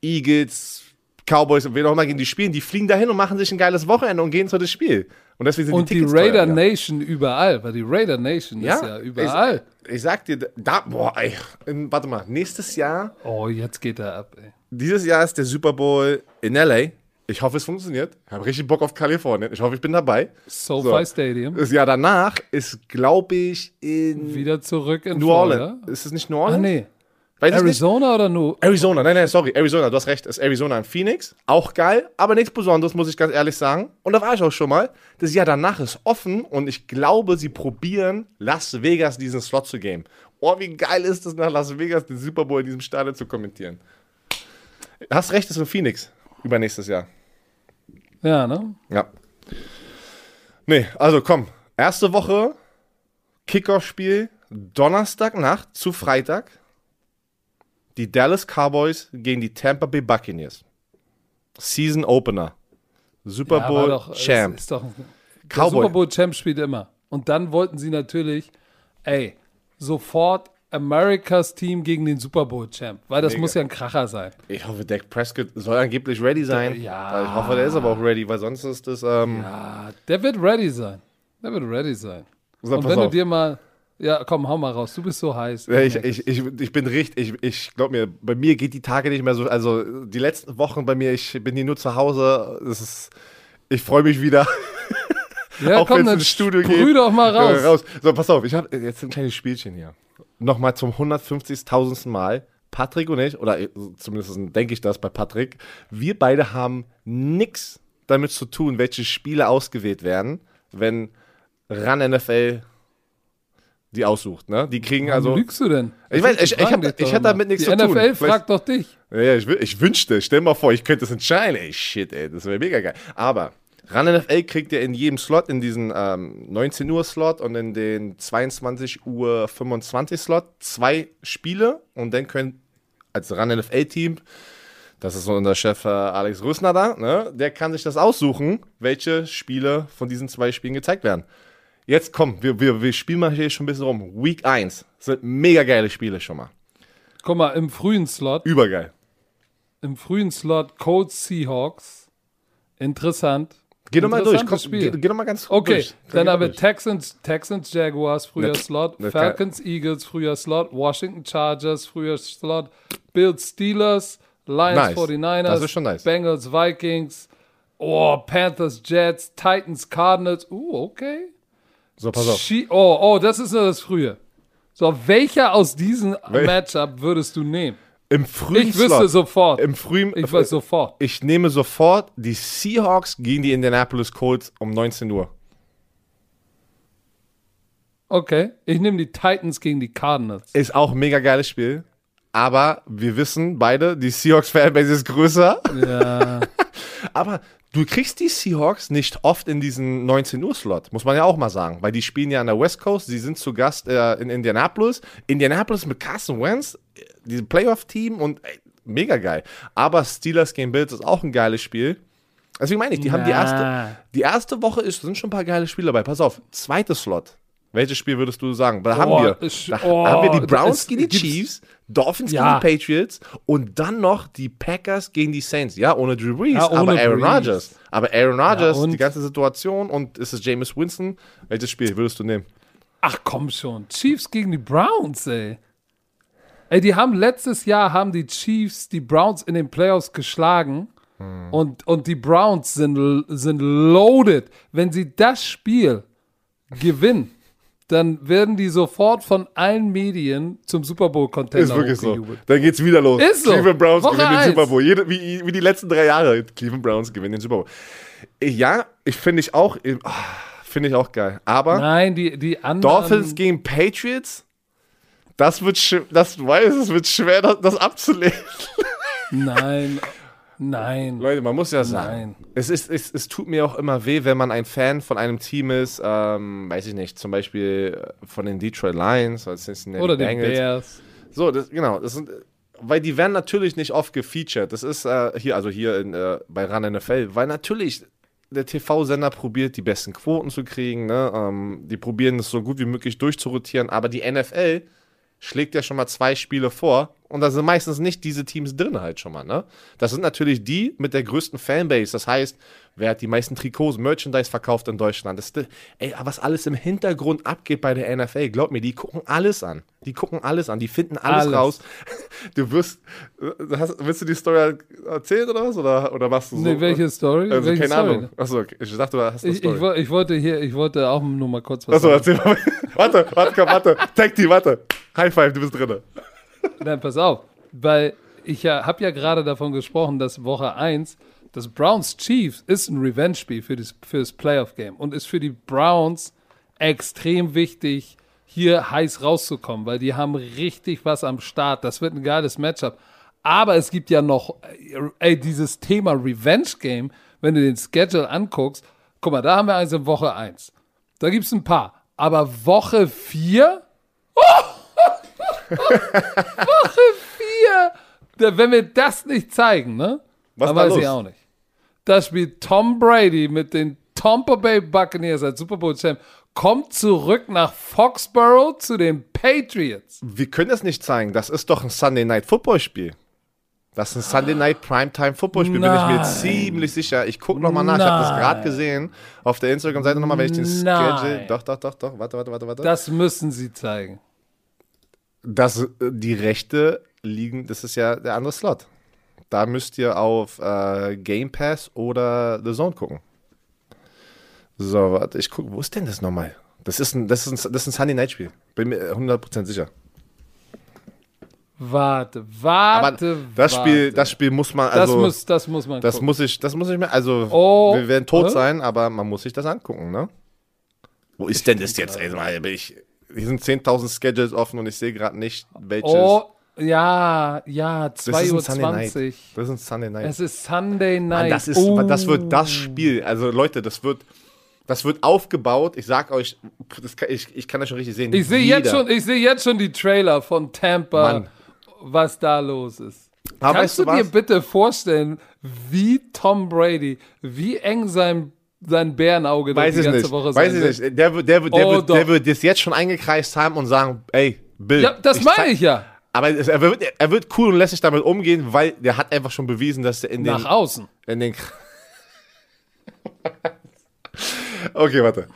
Eagles, Cowboys und wen auch immer gegen die spielen, die fliegen dahin und machen sich ein geiles Wochenende und gehen zu das Spiel. Und deswegen sind Und die Tickets Raider teuer, ja. Nation überall, weil die Raider Nation ist ja überall. Ich, ich sag dir, da, boah, ey, warte mal, nächstes Jahr, Oh, jetzt geht er ab, ey. Dieses Jahr ist der Super Bowl in LA. Ich hoffe, es funktioniert. Ich habe richtig Bock auf Kalifornien. Ich hoffe, ich bin dabei. SoFi So. Stadium. Das Jahr danach ist, glaube ich, in Wieder zurück in New Florida. Orleans. Ist es nicht New Orleans? Ah, nee. Weiß. Arizona oder nur? Arizona, nein, nein, sorry, Arizona, du hast recht, ist Arizona in Phoenix, auch geil, aber nichts Besonderes, muss ich ganz ehrlich sagen. Und da war ich auch schon mal. Das Jahr danach ist offen und ich glaube, sie probieren, Las Vegas diesen Slot zu geben. Oh, wie geil ist es, nach Las Vegas den Super Bowl in diesem Stadion zu kommentieren. Hast recht, ist in Phoenix übernächstes Jahr. Ja, ne? Ja. Nee, also komm, erste Woche, Kickoff-Spiel, Donnerstagnacht zu Freitag. Die Dallas Cowboys gegen die Tampa Bay Buccaneers. Season Opener. Super Ja, Bowl doch, Champ. Ist, ist doch, Cowboy. Super Bowl Champ spielt immer. Und dann wollten sie natürlich, ey, sofort Americas Team gegen den Super Bowl Champ. Weil das Mega. muss ja ein Kracher sein. Ich hoffe, Dak Prescott soll angeblich ready sein. Ja. Ich hoffe, der ist aber auch ready, weil sonst ist das. Ähm, Ja, der wird ready sein. Der wird ready sein. So, Und wenn du auf. dir mal, ja, komm, hau mal raus. Du bist so heiß. Ja, ich, ich, ich, ich bin richtig, ich, ich glaube mir, bei mir geht die Tage nicht mehr so, also die letzten Wochen bei mir, ich bin hier nur zu Hause, es ist, ich freue mich wieder. ja, auch komm, dann ins Studio sprüh geht. doch mal raus. Ja, raus. So, pass auf, ich habe jetzt ein kleines Spielchen hier. Nochmal zum 150.000. Mal. Patrick und ich, oder zumindest denke ich das bei Patrick, wir beide haben nichts damit zu tun, welche Spiele ausgewählt werden, wenn RAN NFL die aussucht. Ne? Die kriegen Warum also. lügst du denn? Ich weiß, ich- ich ich immer. damit nichts Die zu tun. NFL fragt doch dich. Ja, ich, ich wünschte, stell mal vor, ich könnte es entscheiden. Ey, shit, ey, das wäre mega geil. Aber RAN NFL kriegt ihr in jedem Slot, in diesen ähm, 19 Uhr Slot und in den 22 Uhr 25 Slot zwei Spiele und dann können als RAN NFL Team, das ist so unser Chef äh, Alex Rüssner da, ne, der kann sich das aussuchen, welche Spiele von diesen zwei Spielen gezeigt werden. Jetzt komm, wir, wir, wir spielen mal hier schon ein bisschen rum. Week 1 sind mega geile Spiele schon mal. Guck mal, im frühen Slot, Übergeil. im frühen Slot Colts Seahawks. Interessant. Geh doch mal durch. Komm, Spiel. geh, geh doch mal ganz Okay, durch. dann Geh haben wir. Texans, Texans Jaguars, früher Ne- Slot, ne- Falcons Eagles, früher Slot, Washington Chargers, früher Slot, Bills Steelers, Lions Nice. 49ers, Das ist schon nice. Bengals Vikings, Oh, Panthers, Jets, Titans, Cardinals. Uh, okay. So, pass auf. Chi oh, oh, das ist nur das Frühe. So, welcher aus diesen Wel- Matchup würdest du nehmen? Im frühen Ich wüsste Slot, sofort. Im frühen, ich weiß sofort. Ich nehme sofort die Seahawks gegen die Indianapolis Colts um 19 Uhr. Okay. Ich nehme die Titans gegen die Cardinals. Ist auch ein mega geiles Spiel. Aber wir wissen beide, die Seahawks-Fanbase ist größer. Ja. Aber du kriegst die Seahawks nicht oft in diesen 19 Uhr Slot, muss man ja auch mal sagen, weil die spielen ja an der West Coast, sie sind zu Gast äh, in Indianapolis. Indianapolis mit Carson Wentz, äh, dieses Playoff-Team und ey, mega geil. Aber Steelers gegen Bills ist auch ein geiles Spiel. Deswegen meine ich, die haben die erste, die erste Woche ist, sind schon ein paar geile Spiele dabei. Pass auf, zweites Slot. Welches Spiel würdest du sagen? Da haben Oh, wir, es- da oh, haben wir die Browns gegen die Chiefs, Dolphins Ja. gegen die Patriots und dann noch die Packers gegen die Saints. Ja, ohne Drew Brees, Ja, ohne aber Aaron. Rodgers. Aber Aaron Rodgers, und? die ganze Situation und ist es Jameis Winston? Welches Spiel würdest du nehmen? Ach komm schon. Chiefs gegen die Browns, ey. Ey, die haben letztes Jahr haben die Chiefs die Browns in den Playoffs geschlagen. Und, und die Browns sind, sind loaded. Wenn sie das Spiel gewinnen, dann werden die sofort von allen Medien zum Super Bowl-Contender hochgejubelt. Dann geht's wieder los. Ist so. Cleveland Browns Woche gewinnen den eins. Super Bowl. Jede, wie, wie die letzten drei Jahre. Cleveland Browns gewinnen den Super Bowl. Ja, ich finde ich auch, ah, finde ich auch geil. Aber Nein, die, die anderen. Dolphins gegen Patriots, das wird, sch- das du weißt, es wird schwer, das, das abzulehnen. Nein, nein. Leute, man muss ja sagen, Nein. es, ist, es, es tut mir auch immer weh, wenn man ein Fan von einem Team ist, ähm, weiß ich nicht, zum Beispiel äh, von den Detroit Lions oder Cincinnati Oder den Bengals. Bears. So, das, genau, das sind, weil die werden natürlich nicht oft gefeatured. Das ist äh, hier, also hier in, äh, bei RAN NFL, weil natürlich der TV-Sender probiert, die besten Quoten zu kriegen. Ne? Ähm, die probieren es so gut wie möglich durchzurotieren, aber die NFL schlägt ja schon mal zwei Spiele vor und da sind meistens nicht diese Teams drin halt schon mal. Ne? Das sind natürlich die mit der größten Fanbase. Das heißt, wer hat die meisten Trikots, Merchandise verkauft in Deutschland? Das, ey, was alles im Hintergrund abgeht bei der NFL, glaub mir, die gucken alles an. Die gucken alles an, die finden alles, Alles. raus. Du wirst, äh, hast, willst du die Story erzählen oder was? Oder, oder machst du so? Nee, welche Story? Also, welche keine Story? Ahnung. Achso, okay. ich dachte, du hast eine Ich, Story. ich, ich wollte hier, ich wollte auch nur mal kurz was Achso, erzähl mal. warte, warte, komm, warte. Tag Team, warte. High Five, du bist drin. Nein, pass auf. Weil ich ja, habe ja gerade davon gesprochen, dass Woche 1 das Browns Chiefs ist ein Revenge-Spiel für das, für das Playoff-Game und ist für die Browns extrem wichtig, hier heiß rauszukommen, weil die haben richtig was am Start. Das wird ein geiles Matchup. Aber es gibt ja noch, ey, dieses Thema Revenge-Game, wenn du den Schedule anguckst, guck mal, da haben wir eins in Woche 1. Da gibt es ein paar. Aber Woche 4? Woche 4! Da, wenn wir das nicht zeigen, ne? Was dann da weiß los? ich auch nicht. Da spielt Tom Brady mit den Tampa Bay Buccaneers als Super Bowl Champ, kommt zurück nach Foxborough zu den Patriots. Wir können das nicht zeigen. Das ist doch ein Sunday Night Football Spiel. Das ist ein Sunday Night Primetime Football Spiel, bin ich mir Nein. ziemlich sicher. Ich gucke nochmal nach, ich habe das Nein. gerade gesehen. Auf der Instagram-Seite nochmal, wenn ich den Nein. Schedule. Doch, doch, doch, doch. Warte, warte, warte, warte. Das müssen sie zeigen. Das, äh, die Rechte liegen, das ist ja der andere Slot. Da müsst ihr auf äh, Game Pass oder The Zone gucken. So, warte, ich gucke, wo ist denn das nochmal? Das ist ein, das ist ein, das ist ein Sunday Night Spiel. Bin mir 100% sicher. Warte, Aber warte, das Spiel, warte. das Spiel muss man, das, also, muss, das muss man das gucken. muss ich, das muss ich mir, also, Oh, wir werden tot sein, aber man muss sich das angucken, ne? Wo ist denn das jetzt? Ey, mal, ich, hier sind 10.000 Schedules offen und ich sehe gerade nicht, welches. Oh, ja, ja, das ist ein Sunday Night. 2.20 Uhr. Das ist ein Sunday Night. Es ist Sunday Mann, Night. das, ist, oh. das wird das Spiel. Also Leute, das wird, das wird aufgebaut. Ich sag euch, kann, ich, ich kann das schon richtig sehen. Ich sehe jetzt schon, ich sehe jetzt schon die Trailer von Tampa, Mann. was da los ist. Aber Kannst weißt du du dir bitte vorstellen, wie Tom Brady, wie eng sein, sein Bärenauge Weiß die ich ganze nicht. Woche Weiß ich nicht. Der, wird- der, wird- der, Oh, wird, der wird das jetzt schon eingekreist haben und sagen, ey, Bill. Ja, das zeig- meine ich ja. Aber es, er, wird, er wird cool und lässt sich damit umgehen, weil der hat einfach schon bewiesen, dass er in den, Nach außen. in den. okay, warte.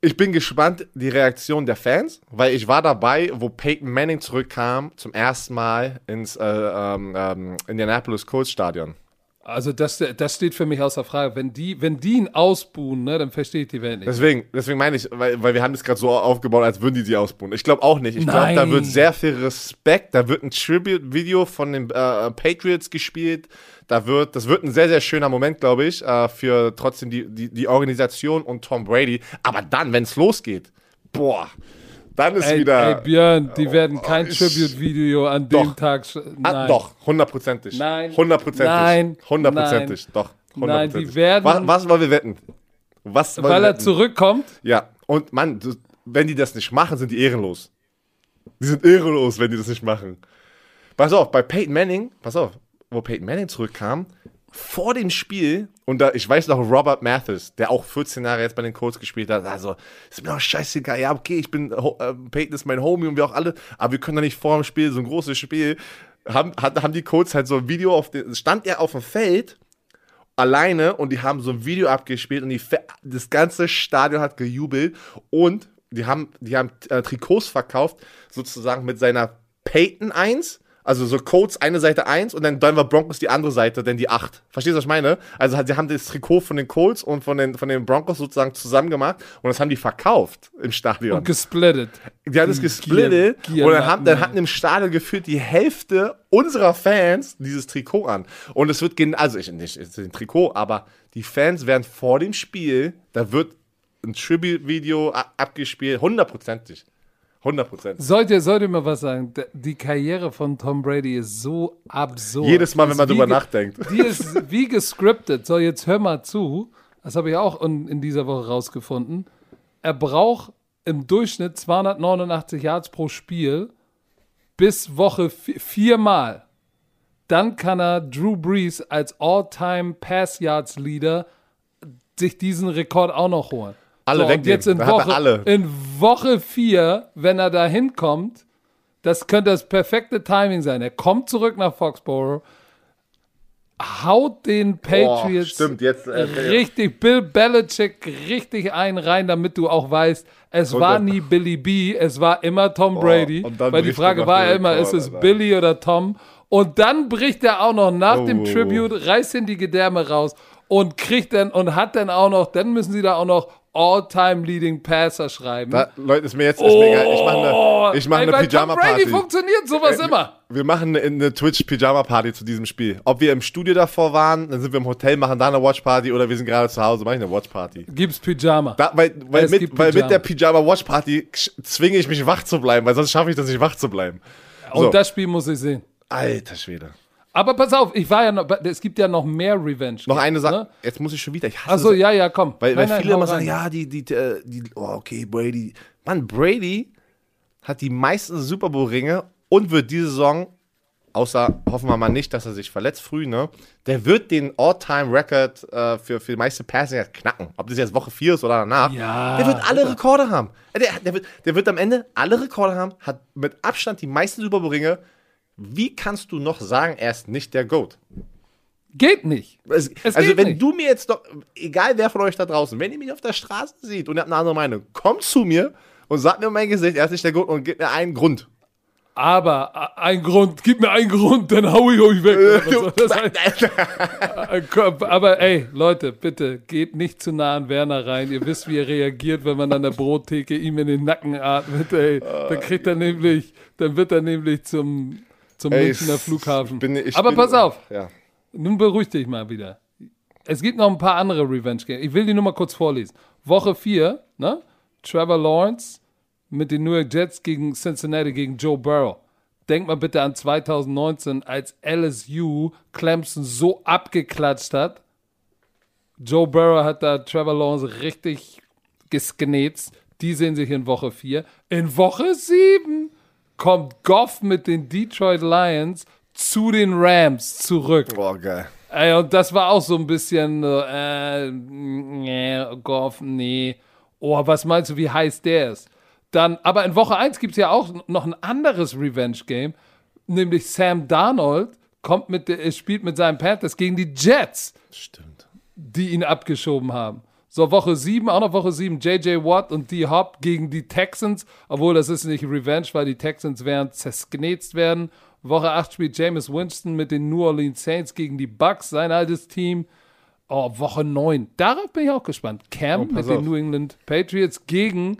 Ich bin gespannt, die Reaktion der Fans, weil ich war dabei, wo Peyton Manning zurückkam zum ersten Mal ins äh, ähm, ähm, Indianapolis Colts Stadion. Also das, das steht für mich außer Frage. Wenn die, wenn die ihn ausbuhen, ne, dann verstehe ich die Welt nicht. Deswegen, deswegen meine ich, weil, weil wir haben das gerade so aufgebaut, als würden die sie ausbuhen. Ich glaube auch nicht. Ich glaube, da wird sehr viel Respekt, da wird ein Tribute-Video von den äh, Patriots gespielt. Da wird, das wird ein sehr, sehr schöner Moment, glaube ich, äh, für trotzdem die, die, die Organisation und Tom Brady. Aber dann, wenn es losgeht, boah, dann ist Ey, wieder. ey Björn, die werden kein ich- Tribute-Video an Doch. dem Tag. Ah, Nein. doch, hundertprozentig. Nein. Hundertprozentig. Nein. Hundertprozentig. Doch. Nein, die werden- Was, was wollen wir wetten? Was wollen Weil wir er wetten? zurückkommt. Ja, und Mann, wenn die das nicht machen, sind die ehrenlos. Die sind ehrenlos, wenn die das nicht machen. Pass auf, bei Peyton Manning, pass auf, wo Peyton Manning zurückkam, vor dem Spiel, und da, ich weiß noch, Robert Mathis, der auch 14 Jahre jetzt bei den Colts gespielt hat, also, ist mir doch scheißegal, ja, okay, ich bin, äh, Peyton ist mein Homie und wir auch alle, aber wir können doch nicht vor dem Spiel, so ein großes Spiel, haben, haben die Colts halt so ein Video auf den, stand er auf dem Feld, alleine und die haben so ein Video abgespielt und die, das ganze Stadion hat gejubelt und die haben, die haben äh, Trikots verkauft, sozusagen mit seiner Peyton 1, also so Codes eine Seite 1 und dann Denver Broncos die andere Seite, denn die 8. Verstehst du, was ich meine? Also sie haben das Trikot von den Colts und von den, von den Broncos sozusagen zusammen gemacht und das haben die verkauft im Stadion. Und gesplittet. Die haben es Die gesplittet Gier- und dann, haben, dann hatten im Stadion gefühlt die Hälfte unserer Fans dieses Trikot an. Und es wird, also ich nicht es ist ein Trikot, aber die Fans werden vor dem Spiel, da wird ein Tribute-Video abgespielt, hundertprozentig. Hundertprozentig. Sollt ihr, sollt ihr mal was sagen? Die Karriere von Tom Brady ist so absurd. Jedes Mal, wenn man drüber nachdenkt. Die ist wie gescriptet. So, jetzt hör mal zu. Das habe ich auch in, in dieser Woche rausgefunden. Er braucht im Durchschnitt 289 Yards pro Spiel bis Woche vi- viermal. Dann kann er Drew Brees als All-Time Pass Yards Leader sich diesen Rekord auch noch holen. Alle so, und wegnehmen. jetzt in Woche, alle. in Woche 4, wenn er da hinkommt, das könnte das perfekte Timing sein. Er kommt zurück nach Foxborough, haut den Patriots stimmt, jetzt, äh, richtig, Bill Belichick richtig einen rein, damit du auch weißt, es Und war nie Billy B, es war immer Tom Brady. und dann weil die Frage war ja immer, ist es. Billy oder Tom? Und dann bricht er auch noch nach dem Oh. Tribute, reißt ihn die Gedärme raus und kriegt dann und hat dann auch noch, dann müssen sie da auch noch All-Time Leading Passer schreiben. Da, Leute, ist mir jetzt ist mir egal. Ich mache eine, ich mach Ey, eine bei Tom Brady Pyjama-Party. funktioniert sowas immer. Wir machen eine, eine Twitch-Pyjama-Party zu diesem Spiel. Ob wir im Studio davor waren, dann sind wir im Hotel, machen da eine Watch-Party oder wir sind gerade zu Hause, mache ich eine Watch-Party. Gibt's Pyjama. Da, weil weil, Es mit, gibt weil mit Pyjama. der Pyjama-Watch-Party sch- zwinge ich mich wach zu bleiben, weil sonst schaffe ich das nicht wach zu bleiben. Und So. das Spiel muss ich sehen. Alter Schwede. Aber pass auf, ich war ja noch, es gibt ja noch mehr Revenge. Noch eine Sache. Ne? Jetzt muss ich schon wieder. Ich hasse Achso, ja, ja, komm. Weil, weil Nein, nein, viele hau immer rein. sagen, ja, die, die, äh, die, oh, okay, Brady. Mann, Brady hat die meisten Super Bowl-Ringe und wird diese Saison, außer hoffen wir mal nicht, dass er sich verletzt früh, ne? Der wird den All-Time-Record äh, für, für die meiste Passing knacken. Ob das jetzt Woche 4 ist oder danach. Ja, der wird alle Rekorde haben. Äh, Der, der, wird, der wird am Ende alle Rekorde haben, hat mit Abstand die meisten Super Bowl-Ringe. Wie kannst du noch sagen, er ist nicht der GOAT? Geht nicht. Es, Es also geht wenn nicht. du mir jetzt doch, egal wer von euch da draußen, wenn ihr mich auf der Straße seht und ihr habt eine andere Meinung, kommt zu mir und sagt mir mein Gesicht, er ist nicht der Grund und gebt mir einen Grund. Aber äh, ein Grund, gib mir einen Grund, dann hau ich euch weg. Oder so. Das heißt, äh, aber ey, Leute, bitte geht nicht zu nah an Werner rein. Ihr wisst, wie er reagiert, wenn man an der Brottheke ihm in den Nacken atmet. Ey, dann kriegt er nämlich, dann wird er nämlich zum, zum Ey, Münchner Flughafen. bin- ich aber bin- pass auf, Ja. nun beruhig dich mal wieder. Es gibt noch ein paar andere Revenge Games. Ich will die nur mal kurz vorlesen. Woche 4, ne? Trevor Lawrence mit den New York Jets gegen Cincinnati gegen Joe Burrow. Denk mal bitte an 2019, als LSU Clemson so abgeklatscht hat. Joe Burrow hat da Trevor Lawrence richtig gesgenetzt. Die sehen sich in Woche 4. In Woche 7 kommt Goff mit den Detroit Lions zu den Rams zurück. Boah, geil. Ey, und das war auch so ein bisschen, äh, nee, Goff, nee. Oh, was meinst du, wie heiß der ist? Dann, aber in Woche 1 gibt es ja auch noch ein anderes Revenge-Game, nämlich Sam Darnold kommt mit, der- spielt mit seinen Panthers gegen die Jets, Stimmt. die ihn abgeschoben haben. So, Woche 7, auch noch Woche 7, JJ Watt und D Hop gegen die Texans, obwohl das ist nicht Revenge, weil die Texans werden zersknetzt werden. Woche 8 spielt Jameis Winston mit den New Orleans Saints gegen die Bucks, sein altes Team. Oh, Woche 9. Darauf bin ich auch gespannt. Cam Oh, mit pass den auf. New England Patriots gegen,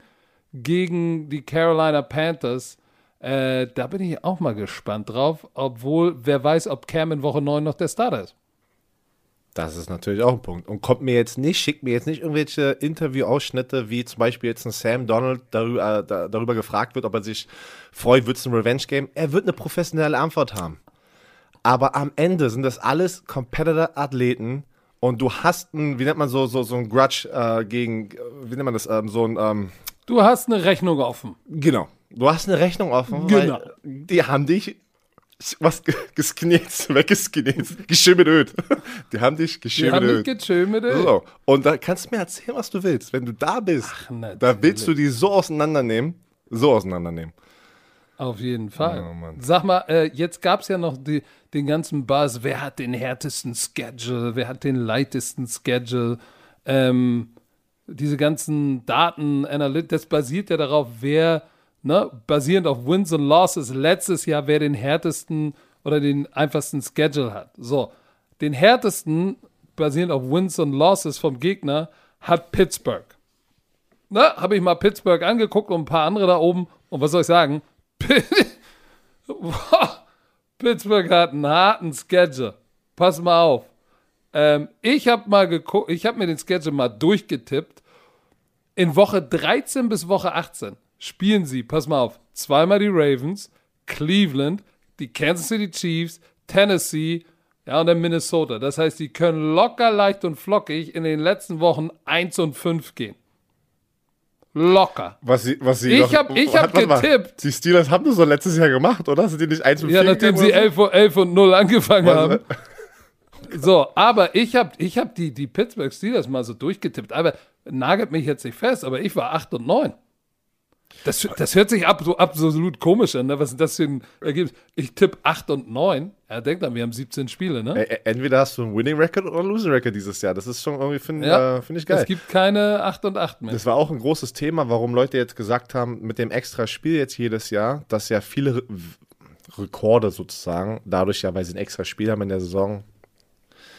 gegen die Carolina Panthers. Äh, da bin ich auch mal gespannt drauf, obwohl wer weiß, ob Cam in Woche 9 noch der Starter ist. Das ist natürlich auch ein Punkt. Und kommt mir jetzt nicht, schickt mir jetzt nicht irgendwelche Interviewausschnitte, wie zum Beispiel jetzt ein Sam Donald darüber, äh, da, darüber gefragt wird, ob er sich freut, wird es ein Revenge-Game. Er wird eine professionelle Antwort haben. Aber am Ende sind das alles Competitor-Athleten und du hast ein, wie nennt man so, so, so ein Grudge äh, gegen, wie nennt man das, ähm, so ein, ähm, Du hast eine Rechnung offen. genau. Du hast eine Rechnung offen, Genau. die haben dich was ge- gesknetzt, weggesknetzt, geschimmelt. Die haben dich haben geschimmelt. gechillt mit So, und da kannst du mir erzählen, was du willst. Wenn du da bist, natürlich. da willst du die so auseinandernehmen, so auseinandernehmen. Auf jeden Fall. Oh. Sag mal, äh, jetzt gab es ja noch die, den ganzen Buzz. Wer hat den härtesten Schedule? Wer hat den leichtesten Schedule? Ähm, diese ganzen Daten, das basiert ja darauf, wer, ne, basierend auf Wins und Losses, letztes Jahr, wer den härtesten oder den einfachsten Schedule hat. So, den härtesten, basierend auf Wins und Losses vom Gegner, hat Pittsburgh. Ne, habe ich mal Pittsburgh angeguckt und ein paar andere da oben. Und was soll ich sagen? Pittsburgh hat einen harten Schedule. Pass mal auf. Ähm, ich habe mal geguckt, ich habe mir den Schedule mal durchgetippt. In Woche 13 bis Woche 18 spielen sie, pass mal auf, zweimal die Ravens, Cleveland, die Kansas City Chiefs, Tennessee, ja, und dann Minnesota. Das heißt, die können locker, leicht und flockig in den letzten Wochen 1 und 5 gehen. Locker. Was sie, was sie Ich noch- hab- getippt. Die Steelers haben das so letztes Jahr gemacht, oder? Sind die nicht 1 und Ja, 4 nachdem sie oder 11, und- 11 und 0 angefangen Was- haben. So, aber ich habe ich hab die, die Pittsburgh Steelers mal so durchgetippt. Aber nagelt mich jetzt nicht fest, aber ich war 8 und 9. Das, das hört sich ab, so absolut komisch an. Ne? Was ist das für ein Ergebnis? Ich tippe 8 und 9. Ja, denkt an, wir haben 17 Spiele, ne? Entweder hast du einen Winning Record oder einen Losing Record dieses Jahr. Das ist schon irgendwie, finde Ja. äh, find ich geil. Es gibt keine 8 und 8 mehr. Das war auch ein großes Thema, warum Leute jetzt gesagt haben, mit dem extra Spiel jetzt jedes Jahr, dass ja viele Re Rekorde sozusagen, dadurch ja, weil sie ein extra Spiel haben in der Saison,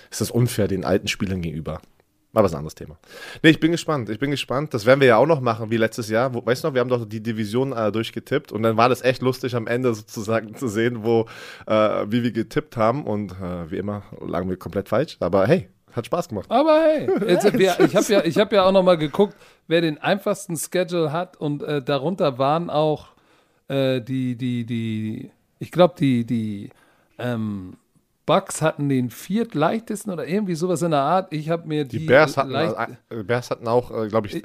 ist das unfair den alten Spielern gegenüber. Aber ist ein anderes Thema. Nee, ich bin gespannt. Ich bin gespannt. Das werden wir ja auch noch machen, wie letztes Jahr. Wo, weißt du noch, wir haben doch die Division äh, durchgetippt und dann war das echt lustig am Ende sozusagen zu sehen, wo, äh, wie wir getippt haben. Und äh, wie immer lagen wir komplett falsch. Aber hey, hat Spaß gemacht. Aber hey, jetzt, wir, ich habe ja, ich hab ja auch noch mal geguckt, wer den einfachsten Schedule hat und äh, darunter waren auch äh, die, die, die, ich glaube, die, die ähm, Bucks hatten den viertleichtesten oder irgendwie sowas in der Art. Ich habe mir die, Die Bears hatten, äh, Bears hatten auch, äh, glaube ich,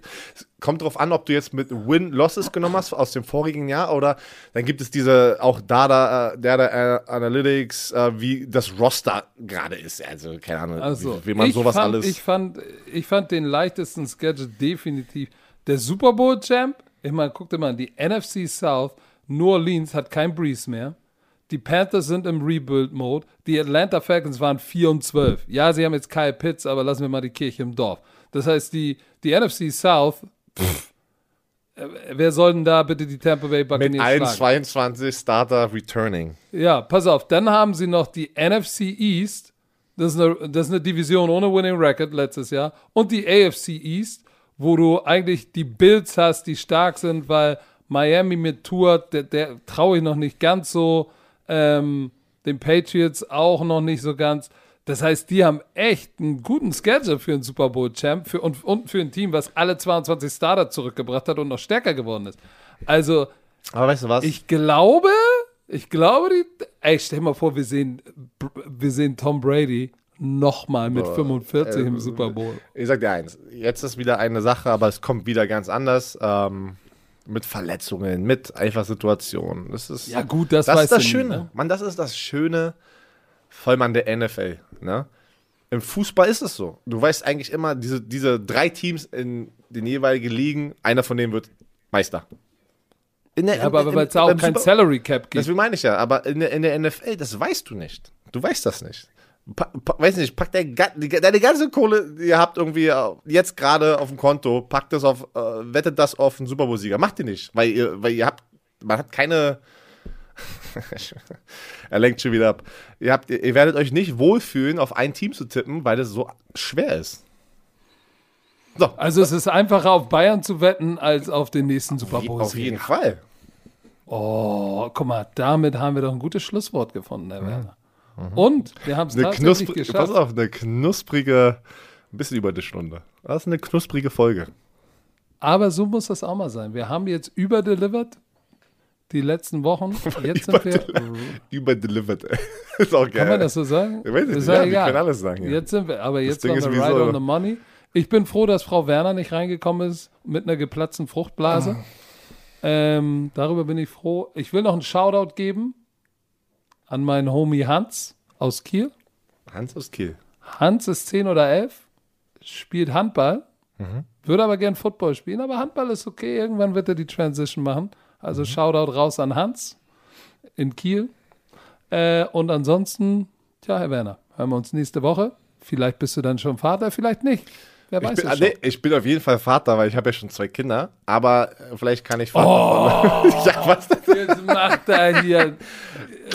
kommt drauf an, ob du jetzt mit Win-Losses genommen hast aus dem vorigen Jahr oder dann gibt es diese auch Data, äh, Data äh, Analytics, äh, wie das Roster gerade ist. Also keine Ahnung, Also, wie, wie man ich sowas fand, alles. Ich fand, ich fand den leichtesten Schedule definitiv der Super Bowl Champ. Ich meine, guck dir mal an, die NFC South, New Orleans hat kein Breeze mehr. Die Panthers sind im Rebuild-Mode. Die Atlanta Falcons waren 4 und 12. Ja, sie haben jetzt Kyle Pitts, aber lassen wir mal die Kirche im Dorf. Das heißt, die, die NFC South, pff, äh, wer soll denn da bitte die Tampa Bay mit Buccaneers allen schlagen? 22 Starter returning. Ja, pass auf. Dann haben sie noch die NFC East. Das ist, eine, das ist eine Division ohne Winning Record letztes Jahr. Und die AFC East, wo du eigentlich die Bills hast, die stark sind, weil Miami mit Tour, der, der traue ich noch nicht ganz so. Ähm, den Patriots auch noch nicht so ganz. Das heißt, die haben echt einen guten Schedule für einen Super Bowl-Champ für, und, und für ein Team, was alle 22 Starter zurückgebracht hat und noch stärker geworden ist. Also, Aber weißt du was? ich glaube, ich glaube, die, ey, stell mal vor, wir sehen, wir sehen Tom Brady nochmal mit 45 äh, im Super Bowl. Ich sag dir eins, jetzt ist wieder eine Sache, aber es kommt wieder ganz anders. Ähm, mit Verletzungen, mit einfach Situationen. Das ist, Ja, gut, das, das ist das nie, Schöne. ne? Mann, das ist das Schöne voll man der NFL. Ne? Im Fußball ist es so. Du weißt eigentlich immer, diese, diese drei Teams in den jeweiligen Ligen, einer von denen wird Meister. In der, Ja, aber weil es da auch kein Super- Salary Cap gibt. Deswegen meine ich ja, aber in der, in der NFL, das weißt du nicht. Du weißt das nicht. Pa, weiß nicht, pack dein, ga- die, deine ganze Kohle, die ihr habt irgendwie äh, jetzt gerade auf dem Konto, packt das auf, äh, wettet das auf einen Super Bowl-Sieger. Macht ihr nicht, weil ihr, weil ihr habt, man hat keine er lenkt schon wieder ab. Ihr, habt, ihr werdet euch nicht wohlfühlen, auf ein Team zu tippen, weil es so schwer ist. So. Also es ist einfacher auf Bayern zu wetten, als auf den nächsten Super Bowl. Auf jeden Fall. Oh, guck mal, damit haben wir doch ein gutes Schlusswort gefunden, Herr Werner. Mhm. Und wir haben es tatsächlich geschafft. Pass auf, eine knusprige, ein bisschen über die Stunde. Das ist eine knusprige Folge. Aber so muss das auch mal sein. Wir haben jetzt überdelivered die letzten Wochen. Jetzt sind wir. Überdelivered. ist auch geil. Kann man das so sagen? Ich weiß nicht, ist ja, ja, kann alles sagen. Ja. Jetzt sind wir, aber jetzt sind wir right so. on the money. Ich bin froh, dass Frau Werner nicht reingekommen ist mit einer geplatzten Fruchtblase. Oh. Ähm, darüber bin ich froh. Ich will noch einen Shoutout geben an meinen Homie Hans aus Kiel. Hans aus Kiel. Hans ist 10 oder 11, spielt Handball, mhm. würde aber gern Football spielen, aber Handball ist okay. Irgendwann wird er die Transition machen. Also mhm. Shoutout raus an Hans in Kiel. Äh, und ansonsten, tja, Herr Werner, hören wir uns nächste Woche. Vielleicht bist du dann schon Vater, vielleicht nicht. Wer weiß ich bin, nee, ich bin auf jeden Fall Vater, weil ich habe ja schon zwei Kinder. Aber äh, vielleicht kann ich Vater. Oh, ja, was jetzt macht er hier.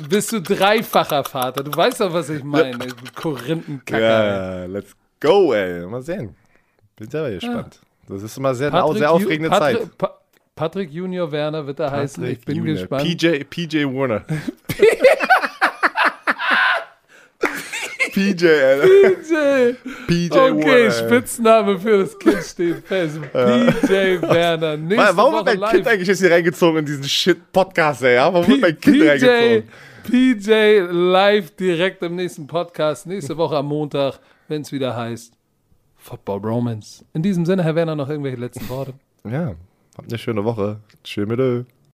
Bist du dreifacher Vater? Du weißt doch, was ich meine. Korinthenkacker. Ja, let's go, ey. Mal sehen. Bin selber gespannt. Ja. Das ist immer sehr, Patrick, sehr aufregende Patrick, Zeit. Pa Patrick Junior Werner wird er heißen. Ich bin Junior. gespannt. PJ, PJ Warner. PJ, Alter. PJ. PJ Okay, Warner, Spitzname für das Kind steht fest. PJ Werner. Nächste Warum wird mein live. Kind eigentlich jetzt hier reingezogen in diesen Shit-Podcast, ey? Ja? Warum wird mein Kind PJ, reingezogen? PJ live direkt im nächsten Podcast. Nächste Woche am Montag, wenn es wieder heißt Football Romance. In diesem Sinne, Herr Werner, noch irgendwelche letzten Worte? Ja, habt eine schöne Woche. Tschüss mit